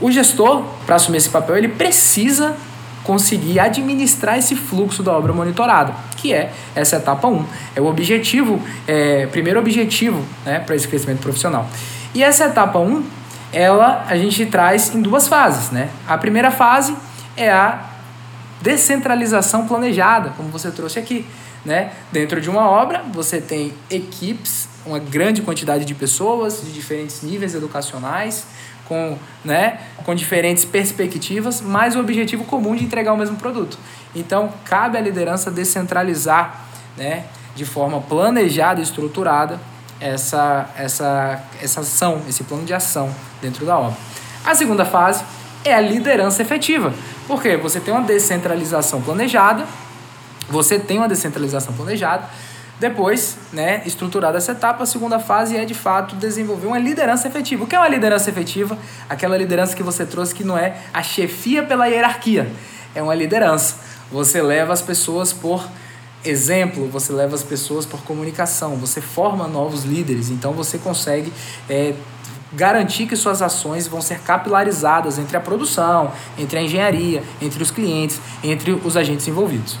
o gestor, para assumir esse papel, ele precisa conseguir administrar esse fluxo da obra monitorada, que é essa etapa 1. É o objetivo, é, primeiro objetivo né, para esse crescimento profissional. E essa etapa 1, ela a gente traz em duas fases, né? A primeira fase é a descentralização planejada, como você trouxe aqui, né? Dentro de uma obra, você tem equipes, uma grande quantidade de pessoas de diferentes níveis educacionais, com, né, com diferentes perspectivas, mas o objetivo comum de entregar o mesmo produto. Então, cabe à liderança descentralizar, né, de forma planejada e estruturada essa, essa, essa ação, esse plano de ação dentro da obra. A segunda fase é a liderança efetiva. Porque você tem uma descentralização planejada, você tem uma descentralização planejada, depois, né, estruturada essa etapa, a segunda fase é de fato desenvolver uma liderança efetiva. O que é uma liderança efetiva? Aquela liderança que você trouxe que não é a chefia pela hierarquia, é uma liderança. Você leva as pessoas por exemplo, você leva as pessoas por comunicação, você forma novos líderes, então você consegue é, garantir que suas ações vão ser capilarizadas entre a produção, entre a engenharia, entre os clientes, entre os agentes envolvidos.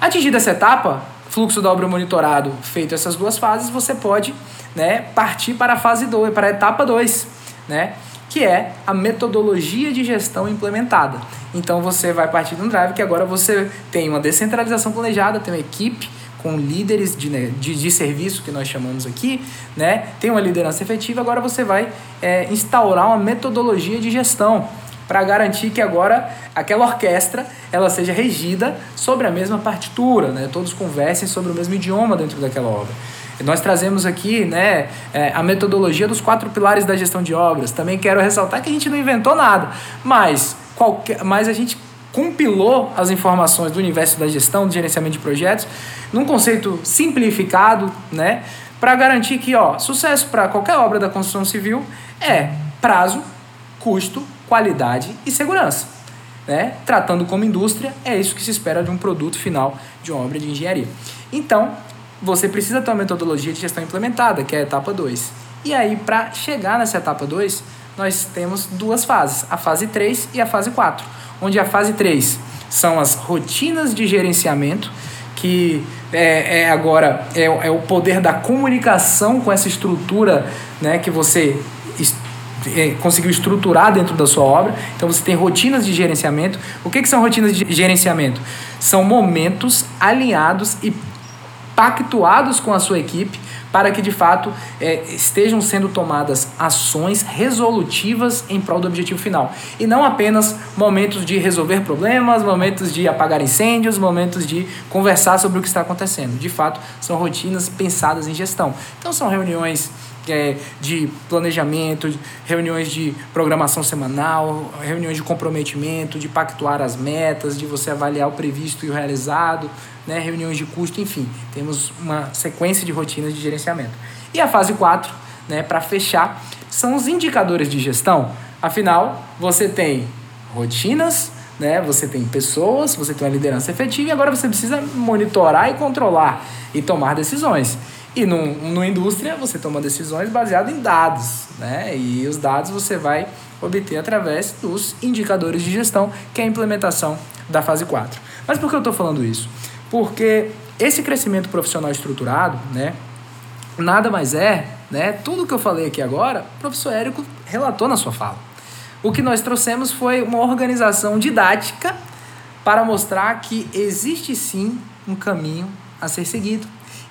Atingida essa etapa, fluxo da obra monitorado feito essas duas fases, você pode né, partir para a fase 2, para a etapa 2, né, que é a metodologia de gestão implementada. Então você vai partir de um drive que agora você tem uma descentralização planejada, tem uma equipe com líderes de, né, de, de serviço que nós chamamos aqui, né? tem uma liderança efetiva, agora você vai é, instaurar uma metodologia de gestão para garantir que agora aquela orquestra ela seja regida sobre a mesma partitura, né? todos conversem sobre o mesmo idioma dentro daquela obra. Nós trazemos aqui né, é, a metodologia dos quatro pilares da gestão de obras. Também quero ressaltar que a gente não inventou nada, mas, qualquer, mas a gente compilou as informações do universo da gestão, do gerenciamento de projetos, num conceito simplificado, né, para garantir que ó, sucesso para qualquer obra da construção civil é prazo, custo, qualidade e segurança. Né? Tratando como indústria, é isso que se espera de um produto final de uma obra de engenharia. Então, você precisa ter uma metodologia de gestão implementada, que é a etapa 2. E aí, para chegar nessa etapa 2, nós temos duas fases, a fase 3 e a fase 4, onde a fase 3 são as rotinas de gerenciamento, que é, é agora é, é, o poder da comunicação com essa estrutura né, que você conseguiu estruturar dentro da sua obra. Então você tem rotinas de gerenciamento. O que, que são rotinas de gerenciamento? São momentos alinhados e pactuados com a sua equipe para que de fato é, estejam sendo tomadas ações resolutivas em prol do objetivo final. E não apenas momentos de resolver problemas, momentos de apagar incêndios, momentos de conversar sobre o que está acontecendo. De fato, são rotinas pensadas em gestão. Então, são reuniões é, de planejamento, reuniões de programação semanal, reuniões de comprometimento, de pactuar as metas, de você avaliar o previsto e o realizado, né, reuniões de custo, enfim, temos uma sequência de rotinas de gerenciamento. E a fase 4, né, para fechar, são os indicadores de gestão. Afinal, você tem rotinas, né, você tem pessoas, você tem uma liderança efetiva e agora você precisa monitorar e controlar e tomar decisões. E no, no indústria, você toma decisões baseadas em dados, né? E os dados você vai obter através dos indicadores de gestão, que é a implementação da fase 4. Mas por que eu estou falando isso? Porque esse crescimento profissional estruturado, né? Nada mais é, né? Tudo que eu falei aqui agora, o professor Érico relatou na sua fala. O que nós trouxemos foi uma organização didática para mostrar que existe sim um caminho a ser seguido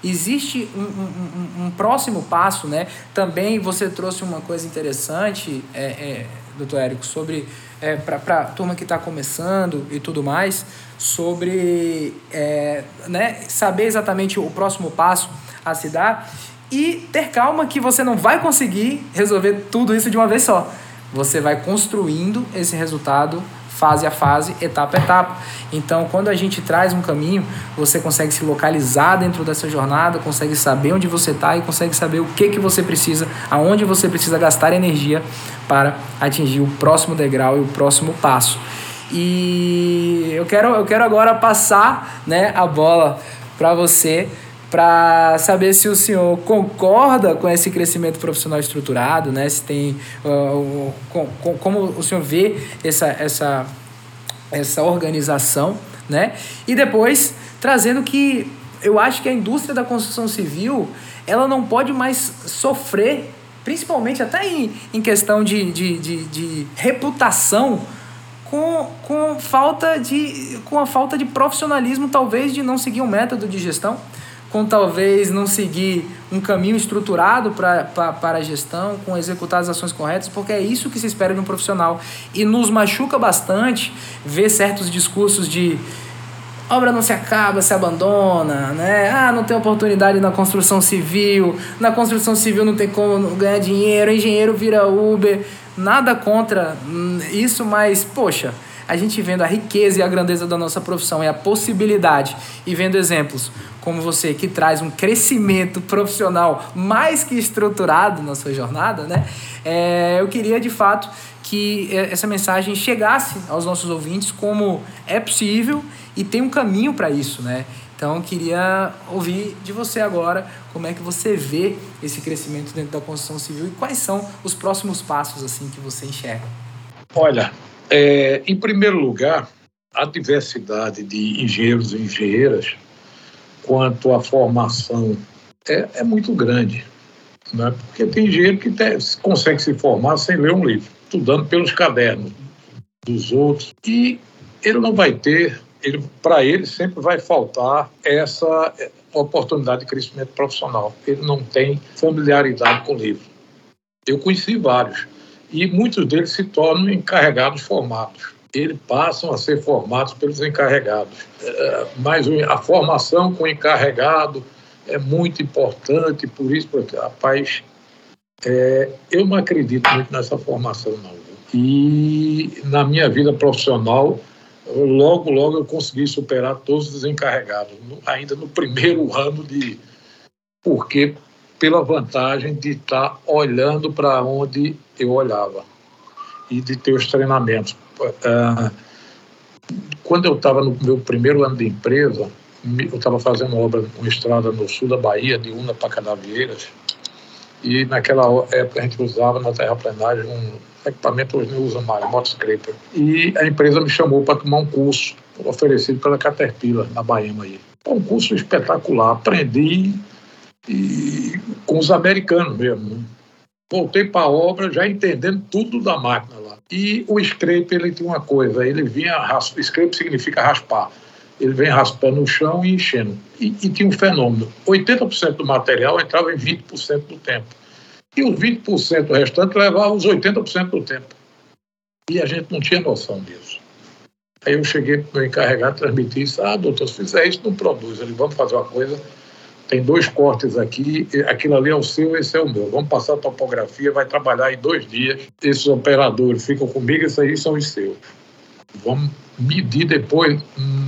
Existe um, um, um, próximo passo, né? Também você trouxe uma coisa interessante, é, é, doutor Érico, sobre é, para a turma que está começando e tudo mais, sobre é, né, saber exatamente o próximo passo a se dar e ter calma que você não vai conseguir resolver tudo isso de uma vez só. Você vai construindo esse resultado fase a fase, etapa a etapa. Então, quando a gente traz um caminho, você consegue se localizar dentro dessa jornada, consegue saber onde você está e consegue saber o que, que você precisa, aonde você precisa gastar energia para atingir o próximo degrau e o próximo passo. E eu quero, eu quero agora passar né, a bola para você para saber se o senhor concorda com esse crescimento profissional estruturado, né? Se tem uh, com, com, como o senhor vê essa essa essa organização, né? E depois trazendo que eu acho que a indústria da construção civil ela não pode mais sofrer, principalmente até em, em questão de, de, de, de reputação, com, com falta de com a falta de profissionalismo talvez de não seguir um método de gestão com talvez não seguir um caminho estruturado para a gestão, com executar as ações corretas, porque é isso que se espera de um profissional. E nos machuca bastante ver certos discursos de obra não se acaba, se abandona, né? Ah, não tem oportunidade na construção civil, na construção civil não tem como ganhar dinheiro, engenheiro vira Uber. Nada contra isso, mas, poxa, a gente vendo a riqueza e a grandeza da nossa profissão e a possibilidade e vendo exemplos como você que traz um crescimento profissional mais que estruturado na sua jornada, né? É, eu queria de fato que é, essa mensagem chegasse aos nossos ouvintes como é possível e tem um caminho para isso, né? Então, queria ouvir de você agora como é que você vê esse crescimento dentro da construção civil e quais são os próximos passos assim que você enxerga.
Olha, é, em primeiro lugar, a diversidade de engenheiros e engenheiras quanto à formação é, é muito grande. Né? Porque tem engenheiro que te, consegue se formar sem ler um livro, estudando pelos cadernos dos outros. E ele não vai ter, ele, para ele sempre vai faltar essa oportunidade de crescimento profissional. Ele não tem familiaridade com o livro. Eu conheci vários. E muitos deles se tornam encarregados formados eles passam a ser formados pelos encarregados. É, mas a formação com o encarregado é muito importante, por isso, porque, rapaz, é, eu não acredito muito nessa formação, não. E na minha vida profissional, logo, logo eu consegui superar todos os encarregados, ainda no primeiro ano de. Porque pela vantagem de estar olhando para onde eu olhava e de ter os treinamentos. Ah, quando eu estava no meu primeiro ano de empresa, eu estava fazendo obra, uma estrada no sul da Bahia, de Una para Canavieiras, e naquela época a gente usava na terraplenagem um equipamento hoje não usa mais, motoscraper. E a empresa me chamou para tomar um curso oferecido pela Caterpillar, na Bahia. Um curso espetacular, aprendi e, com os americanos mesmo. Né? Voltei para a obra já entendendo tudo da máquina lá. E o scrape, ele tinha uma coisa, ele vinha, scrape significa raspar. ele vem raspando o chão e enchendo. E, e tinha um fenômeno: 80% do material entrava em 20% do tempo. E os 20% restante levavam os 80% do tempo. E a gente não tinha noção disso. Aí eu cheguei para o encarregado transmitir isso. Ah, doutor, se fizer isso, não produz. Ele, vamos fazer uma coisa. Tem dois cortes aqui, aquilo ali é o seu, esse é o meu. Vamos passar a topografia, vai trabalhar em dois dias. Esses operadores ficam comigo, esses aí são os seus. Vamos medir depois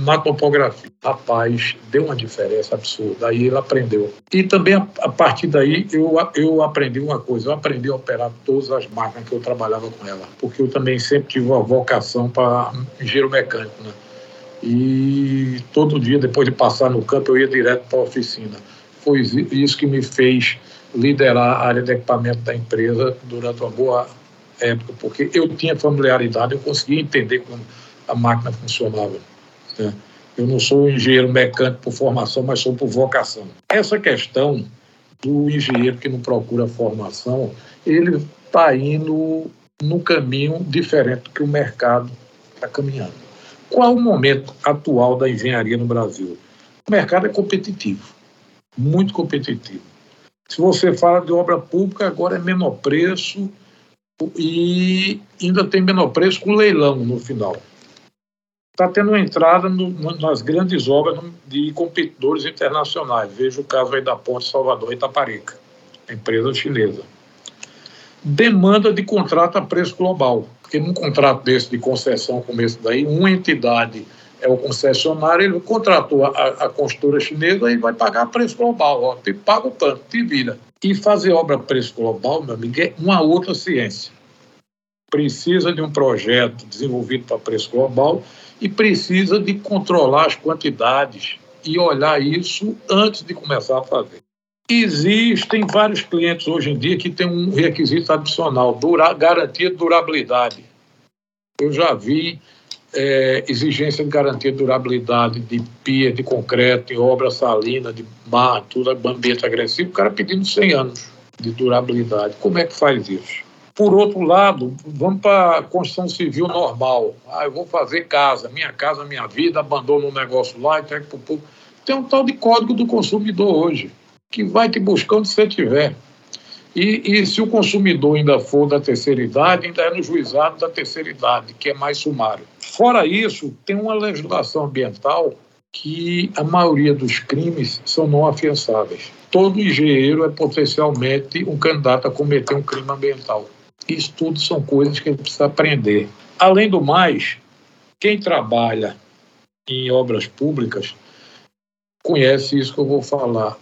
na topografia. Rapaz, deu uma diferença absurda. Aí ele aprendeu. E também, a, partir daí, eu, eu aprendi uma coisa. Eu aprendi a operar todas as máquinas que eu trabalhava com ela. Porque eu também sempre tive uma vocação para engenheiro mecânico, né? E todo dia, depois de passar no campo, eu ia direto para a oficina. Foi isso que me fez liderar a área de equipamento da empresa durante uma boa época, porque eu tinha familiaridade, eu conseguia entender como a máquina funcionava. Né? Eu não sou engenheiro mecânico por formação, mas sou por vocação. Essa questão do engenheiro que não procura formação, ele está indo no caminho diferente do que o mercado está caminhando. Qual o momento atual da engenharia no Brasil? O mercado é competitivo, muito competitivo. Se você fala de obra pública, agora é menor preço e ainda tem menor preço com leilão no final está tendo entrada no, nas grandes obras de competidores internacionais. Veja o caso aí da Ponte Salvador Itaparica, empresa chinesa. Demanda de contrato a preço global, porque num contrato desse de concessão como esse daí, uma entidade é o concessionário, ele contratou a, a construtora chinesa e vai pagar preço global. Ó, te paga o tanto, te vira. E fazer obra a preço global, meu amigo, é uma outra ciência. Precisa de um projeto desenvolvido para preço global e precisa de controlar as quantidades e olhar isso antes de começar a fazer. Existem vários clientes hoje em dia que têm um requisito adicional, dura, garantia de durabilidade. Eu já vi é, exigência de garantia de durabilidade de pia, de concreto, em obra salina, de mar, tudo ambiente agressivo, o cara pedindo 100 anos de durabilidade. Como é que faz isso? Por outro lado, vamos para a construção civil normal. Ah, eu vou fazer casa, minha casa, minha vida, abandono um negócio lá, entrego para o público. Tem um tal de código do consumidor hoje, que vai te buscar onde você estiver. E, e, se o consumidor ainda for da terceira idade, ainda é no juizado da terceira idade, que é mais sumário. Fora isso, tem uma legislação ambiental que a maioria dos crimes são não afiançáveis. Todo engenheiro é potencialmente um candidato a cometer um crime ambiental. Isso tudo são coisas que a gente precisa aprender. Além do mais, quem trabalha em obras públicas conhece isso que eu vou falar.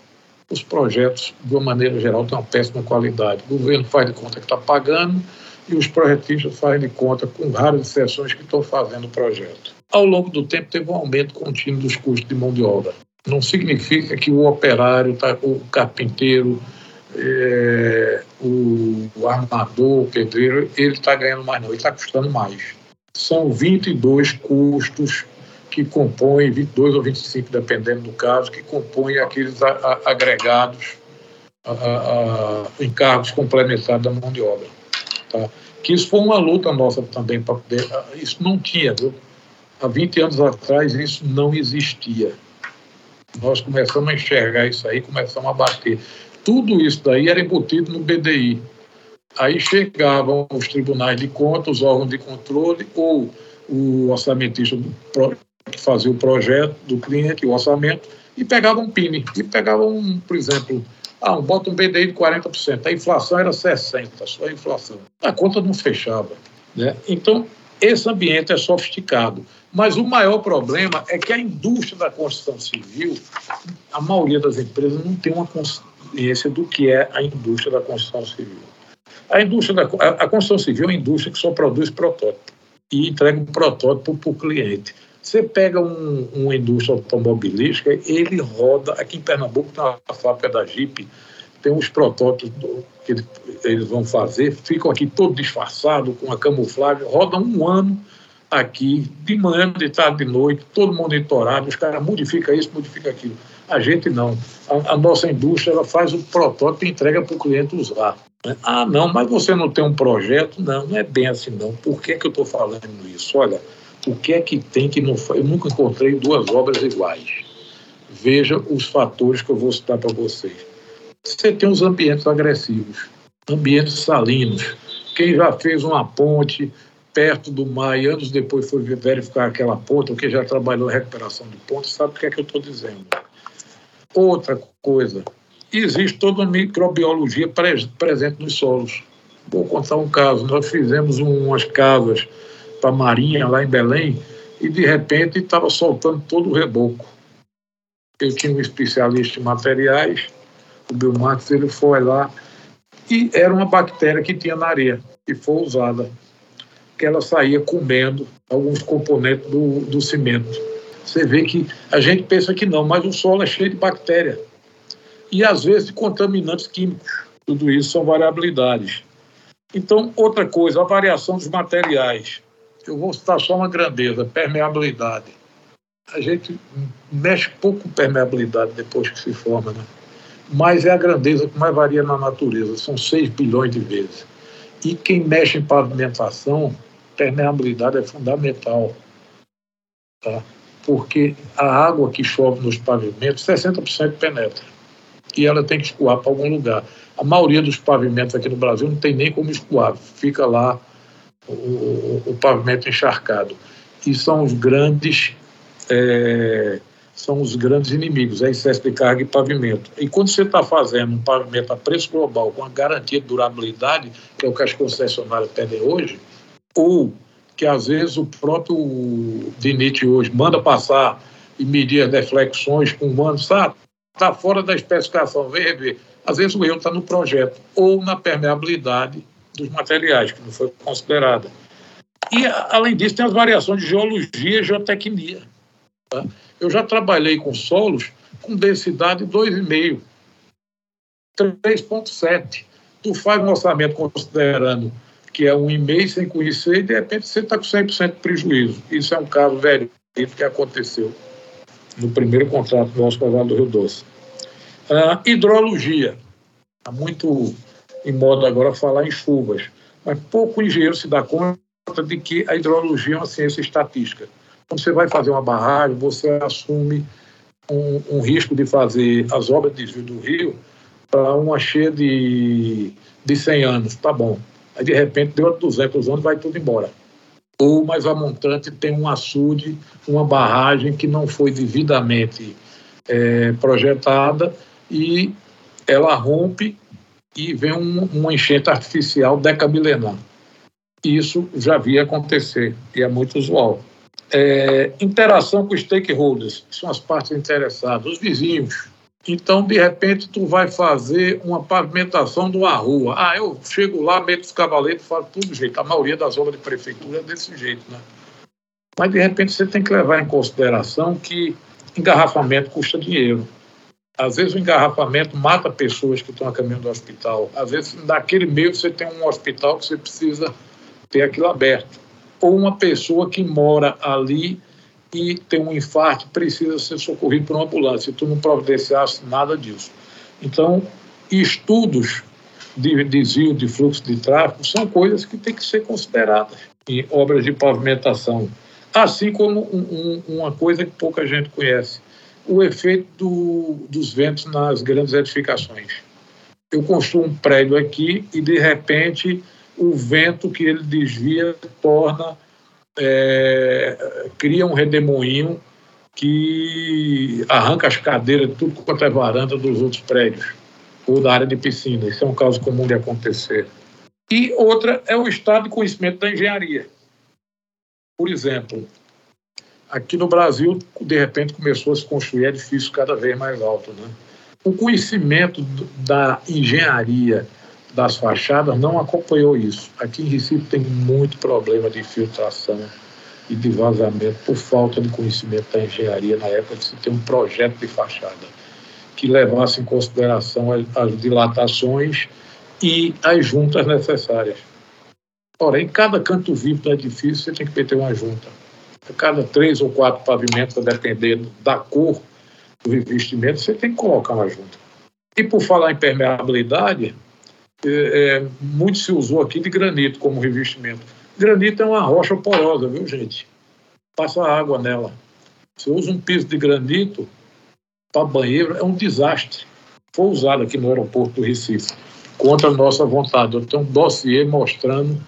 Os projetos, de uma maneira geral, têm uma péssima qualidade. O governo faz de conta que está pagando e os projetistas fazem de conta, com raras exceções, que estão fazendo o projeto. Ao longo do tempo, teve um aumento contínuo dos custos de mão de obra. Não significa que o operário, tá, o carpinteiro, é, o, o, armador, o pedreiro, ele está ganhando mais não, ele está custando mais. São 22 custos que compõem, 22 ou 25, dependendo do caso, que compõem aqueles a, a, agregados, a, encargos complementares da mão de obra. Tá? Que isso foi uma luta nossa também para poder. Isso não tinha, viu? Há 20 anos atrás isso não existia. Nós começamos a enxergar isso aí, começamos a bater tudo isso daí era embutido no BDI. Aí chegavam os tribunais de contas, os órgãos de controle ou o orçamentista fazia o projeto do cliente, o orçamento, e pegavam um PIN, e pegavam, por exemplo, ah, bota um BDI de 40%, a inflação era 60%, só a inflação. A conta não fechava. Né? Então, esse ambiente é sofisticado. Mas o maior problema é que a indústria da construção civil, a maioria das empresas não tem uma consciência do que é a indústria da construção civil. A indústria da a construção civil é uma indústria que só produz protótipo e entrega um protótipo para o cliente. Você pega um, uma indústria automobilística, ele roda, aqui em Pernambuco uma fábrica da Jeep, tem uns protótipos que eles vão fazer, ficam aqui todo disfarçado, com a camuflagem, rodam um ano aqui, de manhã, de tarde, de noite, todo monitorado, os caras modificam isso, modificam aquilo. A gente não. A, a nossa indústria ela faz o protótipo e entrega para o cliente usar. Né? Ah, não, mas você não tem um projeto? Não, não é bem assim não. Por que, que eu estou falando isso? Olha, O que é que tem que não Eu nunca encontrei duas obras iguais. Veja os fatores que eu vou citar para vocês. Você tem os ambientes agressivos, ambientes salinos. Quem já fez uma ponte perto do mar e anos depois foi verificar aquela ponte, ou quem já trabalhou recuperação de ponte, sabe o que é que eu estou dizendo. Outra coisa, existe toda a microbiologia presente nos solos. Vou contar um caso. Nós fizemos umas casas para a Marinha, lá em Belém, e de repente estava soltando todo o reboco. Eu tinha um especialista em materiais, o Bill ele foi lá, e era uma bactéria que tinha na areia, e foi usada, que ela saía comendo alguns componentes do, do cimento. Você vê que a gente pensa que não, mas o solo é cheio de bactéria. E às vezes de contaminantes químicos. Tudo isso são variabilidades. Então, outra coisa, a variação dos materiais. Eu vou citar só uma grandeza, permeabilidade. A gente mexe pouco com permeabilidade depois que se forma, né? Mas é a grandeza que mais varia na natureza, são 6 bilhões de vezes. E quem mexe em pavimentação, permeabilidade é fundamental. Tá? Porque a água que chove nos pavimentos, 60% penetra. E ela tem que escoar para algum lugar. A maioria dos pavimentos aqui no Brasil não tem nem como escoar, fica lá o, o, o pavimento encharcado. E são os grandes é, são os grandes inimigos, é excesso de carga e pavimento. E quando você está fazendo um pavimento a preço global com a garantia de durabilidade, que é o que as concessionárias pedem hoje, ou que às vezes o próprio DINIT hoje manda passar e medir as deflexões com humanos, está tá fora da especificação, vem rever. Às vezes o erro está no projeto ou na permeabilidade dos materiais, que não foi considerada. E, além disso, tem as variações de geologia e geotecnia. Tá? Eu já trabalhei com solos com densidade 2,5, 3,7. Tu faz um orçamento considerando que é 1,5 sem conhecer e, de repente, você está com 100% de prejuízo. Isso é um caso velho que aconteceu no primeiro contrato nosso com a Vale do Rio Doce. Uh, hidrologia. Está muito em moda agora falar em chuvas, mas pouco engenheiro se dá conta de que a hidrologia é uma ciência estatística. Quando você vai fazer uma barragem, você assume um, um risco de fazer as obras de desvio do rio para uma cheia de, de 100 anos, tá bom. Aí, de repente, deu 200 anos, vai tudo embora. Ou, mais a montante, tem um açude, uma barragem que não foi devidamente é, projetada e ela rompe e vem um, uma enchente artificial decamilenar. Isso já via acontecer e é muito usual. É, interação com stakeholders, que são as partes interessadas, os vizinhos. Então, de repente, tu vai fazer uma pavimentação de uma rua. Ah, eu chego lá, meto os cavaletes falo tudo jeito. A maioria das obras de prefeitura é desse jeito, né? Mas, de repente, você tem que levar em consideração que engarrafamento custa dinheiro. Às vezes o engarrafamento mata pessoas que estão a caminho do hospital. Às vezes, naquele meio, você tem um hospital que você precisa ter aquilo aberto. Ou uma pessoa que mora ali e tem um infarto precisa ser socorrido por uma ambulância. Tu não providenciasse nada disso. Então, estudos de desvio de fluxo de tráfego são coisas que têm que ser consideradas em obras de pavimentação. Assim como um, um, uma coisa que pouca gente conhece, o efeito do, dos ventos nas grandes edificações. Eu construo um prédio aqui e, de repente, o vento que ele desvia torna, é, cria um redemoinho que arranca as cadeiras de tudo quanto é varanda dos outros prédios ou da área de piscina. Isso é um caso comum de acontecer. E outra é o estado de conhecimento da engenharia. Por exemplo, aqui no Brasil, de repente, começou a se construir edifícios cada vez mais altos. Né? O conhecimento da engenharia das fachadas não acompanhou isso. Aqui em Recife tem muito problema de filtração e de vazamento por falta de conhecimento da engenharia na época de se ter um projeto de fachada que levasse em consideração as dilatações e as juntas necessárias. Ora, em cada canto vivo do edifício você tem que meter uma junta. Cada três ou quatro pavimentos, dependendo da cor do revestimento, você tem que colocar uma junta. E por falar em permeabilidade, é, é, muito se usou aqui de granito como revestimento. Granito é uma rocha porosa, viu, gente? passa água nela. Você usa um piso de granito para banheiro, é um desastre. Foi usado aqui no aeroporto do Recife, contra a nossa vontade. Eu tenho um dossiê mostrando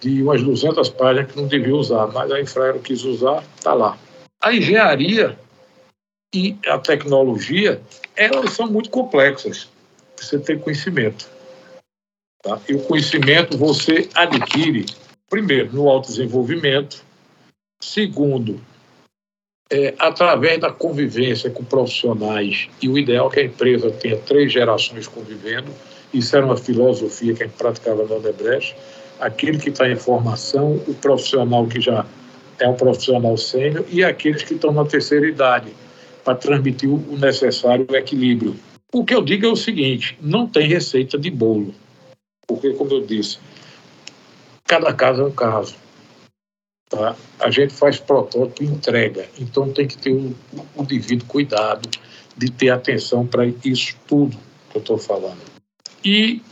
de umas 200 páginas que não devia usar, mas a Infraero quis usar, está lá. A engenharia e a tecnologia, elas são muito complexas. Você tem conhecimento. Tá? E o conhecimento você adquire, primeiro, no autodesenvolvimento, segundo, é, através da convivência com profissionais, e o ideal é que a empresa tenha três gerações convivendo, isso era uma filosofia que a gente praticava no Odebrecht, aquele que está em formação, o profissional que já é um profissional sênior e aqueles que estão na terceira idade, para transmitir o necessário equilíbrio. O que eu digo é o seguinte: não tem receita de bolo, porque, como eu disse, cada caso é um caso. Tá? A gente faz protótipo e entrega, então tem que ter o, o devido cuidado de ter atenção para isso tudo que eu estou falando. E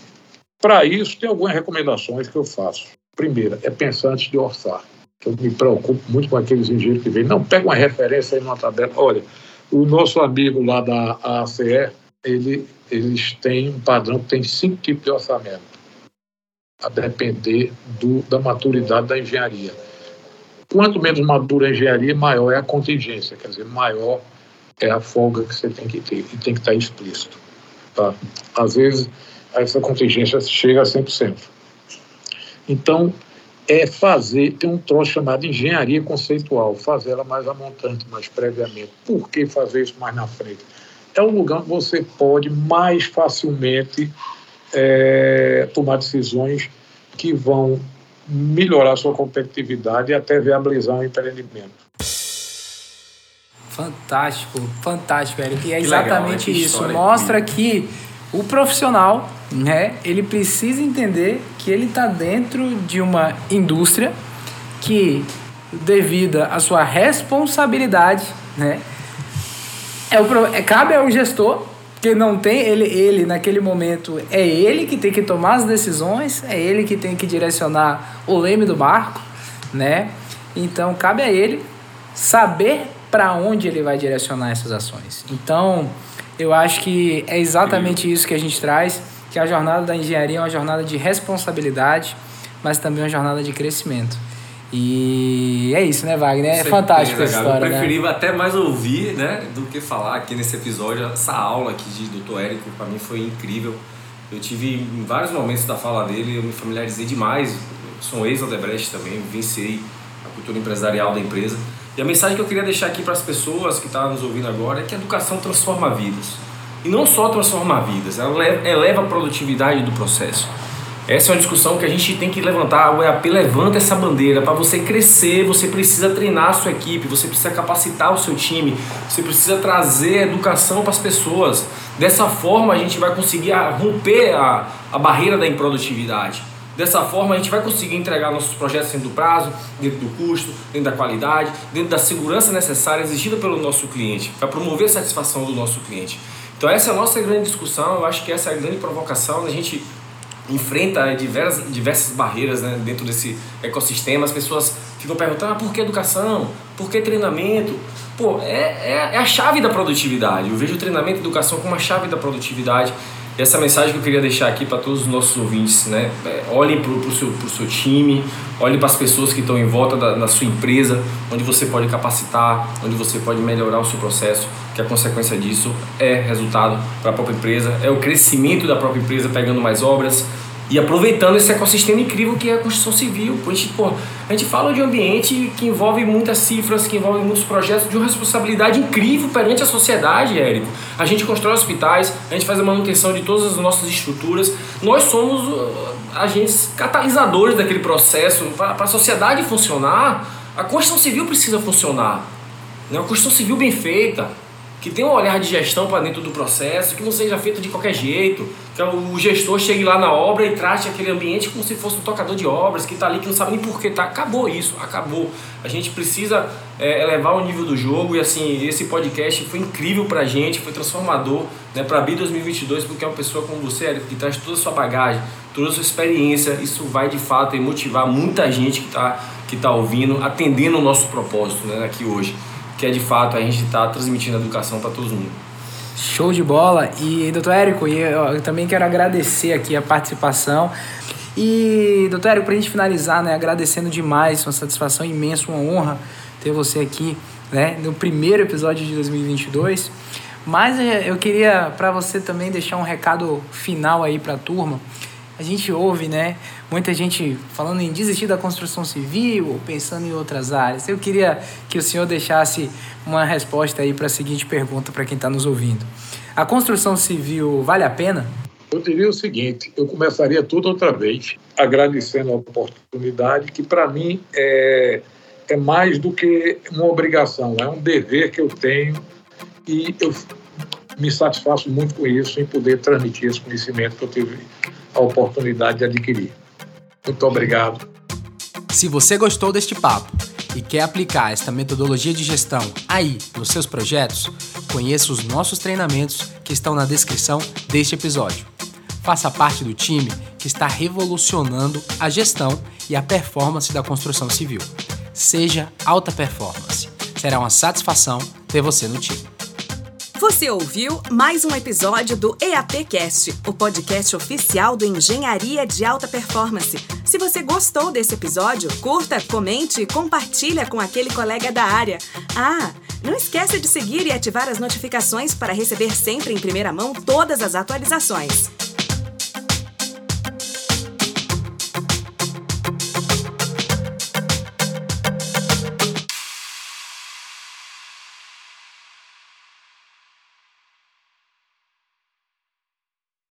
para isso, tem algumas recomendações que eu faço. Primeira, é pensar antes de orçar. Eu me preocupo muito com aqueles engenheiros que vêm. Não, pega uma referência aí numa tabela. Olha, o nosso amigo lá da ACE, ele, eles têm um padrão que tem cinco tipos de orçamento, a depender do, da maturidade da engenharia. Quanto menos madura a engenharia, maior é a contingência, quer dizer, maior é a folga que você tem que ter, e tem que estar explícito. Tá? Às vezes, essa contingência chega a 100%. Então, é fazer, tem um troço chamado engenharia conceitual, fazer ela mais a montante, mais previamente. Por que fazer isso mais na frente? É um lugar onde você pode mais facilmente é, tomar decisões que vão melhorar sua competitividade e até viabilizar um empreendimento.
Fantástico, fantástico, Eric. E é exatamente legal, isso. Mostra que o profissional, né, ele precisa entender que ele está dentro de uma indústria que, devido à sua responsabilidade, né, é o, é, cabe ao gestor que não tem ele ele naquele momento é ele que tem que tomar as decisões é ele que tem que direcionar o leme do barco né? Então cabe a ele saber para onde ele vai direcionar essas ações. Então eu acho que é exatamente isso que a gente traz, que a jornada da engenharia é uma jornada de responsabilidade, mas também uma jornada de crescimento. E é isso, né, Wagner? É fantástico essa história,
Eu preferi né? até mais ouvir, né, do que falar aqui nesse episódio. Essa aula aqui de Dr. Érico, para mim, foi incrível. Eu tive, em vários momentos da fala dele, eu me familiarizei demais. Eu sou um ex-Odebrecht também, vivenciei a cultura empresarial da empresa. E a mensagem que eu queria deixar aqui para as pessoas que estão tá nos ouvindo agora é que a educação transforma vidas. E não só transforma vidas, ela eleva a produtividade do processo. Essa é uma discussão que a gente tem que levantar. O EAP levanta essa bandeira. Para você crescer, você precisa treinar a sua equipe, você precisa capacitar o seu time, você precisa trazer educação para as pessoas. Dessa forma, a gente vai conseguir romper a, a barreira da improdutividade. Dessa forma, a gente vai conseguir entregar nossos projetos dentro do prazo, dentro do custo, dentro da qualidade, dentro da segurança necessária exigida pelo nosso cliente, para promover a satisfação do nosso cliente. Então, essa é a nossa grande discussão. Eu acho que essa é a grande provocação. A gente enfrenta diversas, diversas barreiras né, dentro desse ecossistema. As pessoas ficam perguntando: ah, por que educação? Por que treinamento? Pô, é, é, é a chave da produtividade. Eu vejo o treinamento e educação como a chave da produtividade essa mensagem que eu queria deixar aqui para todos os nossos ouvintes, né? É, olhem para o seu, seu time, olhem para as pessoas que estão em volta da, da sua empresa, onde você pode capacitar, onde você pode melhorar o seu processo, que a consequência disso é resultado para a própria empresa, é o crescimento da própria empresa pegando mais obras, e aproveitando esse ecossistema incrível que é a construção civil. A gente, pô, a gente fala de um ambiente que envolve muitas cifras, que envolve muitos projetos, de uma responsabilidade incrível perante a sociedade, Érico. A gente constrói hospitais, a gente faz a manutenção de todas as nossas estruturas. Nós somos uh, agentes catalisadores daquele processo. Para a sociedade funcionar, a construção civil precisa funcionar. Né? Uma construção civil bem feita, que tenha um olhar de gestão para dentro do processo, que não seja feito de qualquer jeito, que o gestor chegue lá na obra e trate aquele ambiente como se fosse um tocador de obras, que está ali, que não sabe nem por que está. Acabou isso, acabou. A gente precisa é, elevar o nível do jogo e assim, esse podcast foi incrível para a gente, foi transformador né, para a BI 2022, porque é uma pessoa como você, Eric, que traz toda a sua bagagem, toda a sua experiência, isso vai de fato motivar muita gente que está que está ouvindo, atendendo o nosso propósito né, aqui hoje, que é de fato a gente está transmitindo educação para todo mundo.
Show de bola! E, doutor Érico, eu também quero agradecer aqui a participação. E, doutor Érico, para a gente finalizar, né, agradecendo demais, uma satisfação imensa, uma honra ter você aqui né, no primeiro episódio de 2022. Mas é, eu queria para você também deixar um recado final aí para a turma. A gente ouve, né, muita gente falando em desistir da construção civil ou pensando em outras áreas. Eu queria que o senhor deixasse uma resposta aí para a seguinte pergunta para quem está nos ouvindo. A construção civil vale a pena?
Eu diria o seguinte: eu começaria tudo outra vez, agradecendo a oportunidade, que para mim é, é mais do que uma obrigação, é um dever que eu tenho e eu me satisfaço muito com isso, em poder transmitir esse conhecimento que eu tive a oportunidade de adquirir. Muito obrigado.
Se você gostou deste papo e quer aplicar esta metodologia de gestão aí nos seus projetos, conheça os nossos treinamentos que estão na descrição deste episódio. Faça parte do time que está revolucionando a gestão e a performance da construção civil. Seja alta performance. Será uma satisfação ter você no time.
Você ouviu mais um episódio do EAPcast, o podcast oficial do Engenharia de Alta Performance. Se você gostou desse episódio, curta, comente e compartilha com aquele colega da área. Ah, não esqueça de seguir e ativar as notificações para receber sempre em primeira mão todas as atualizações.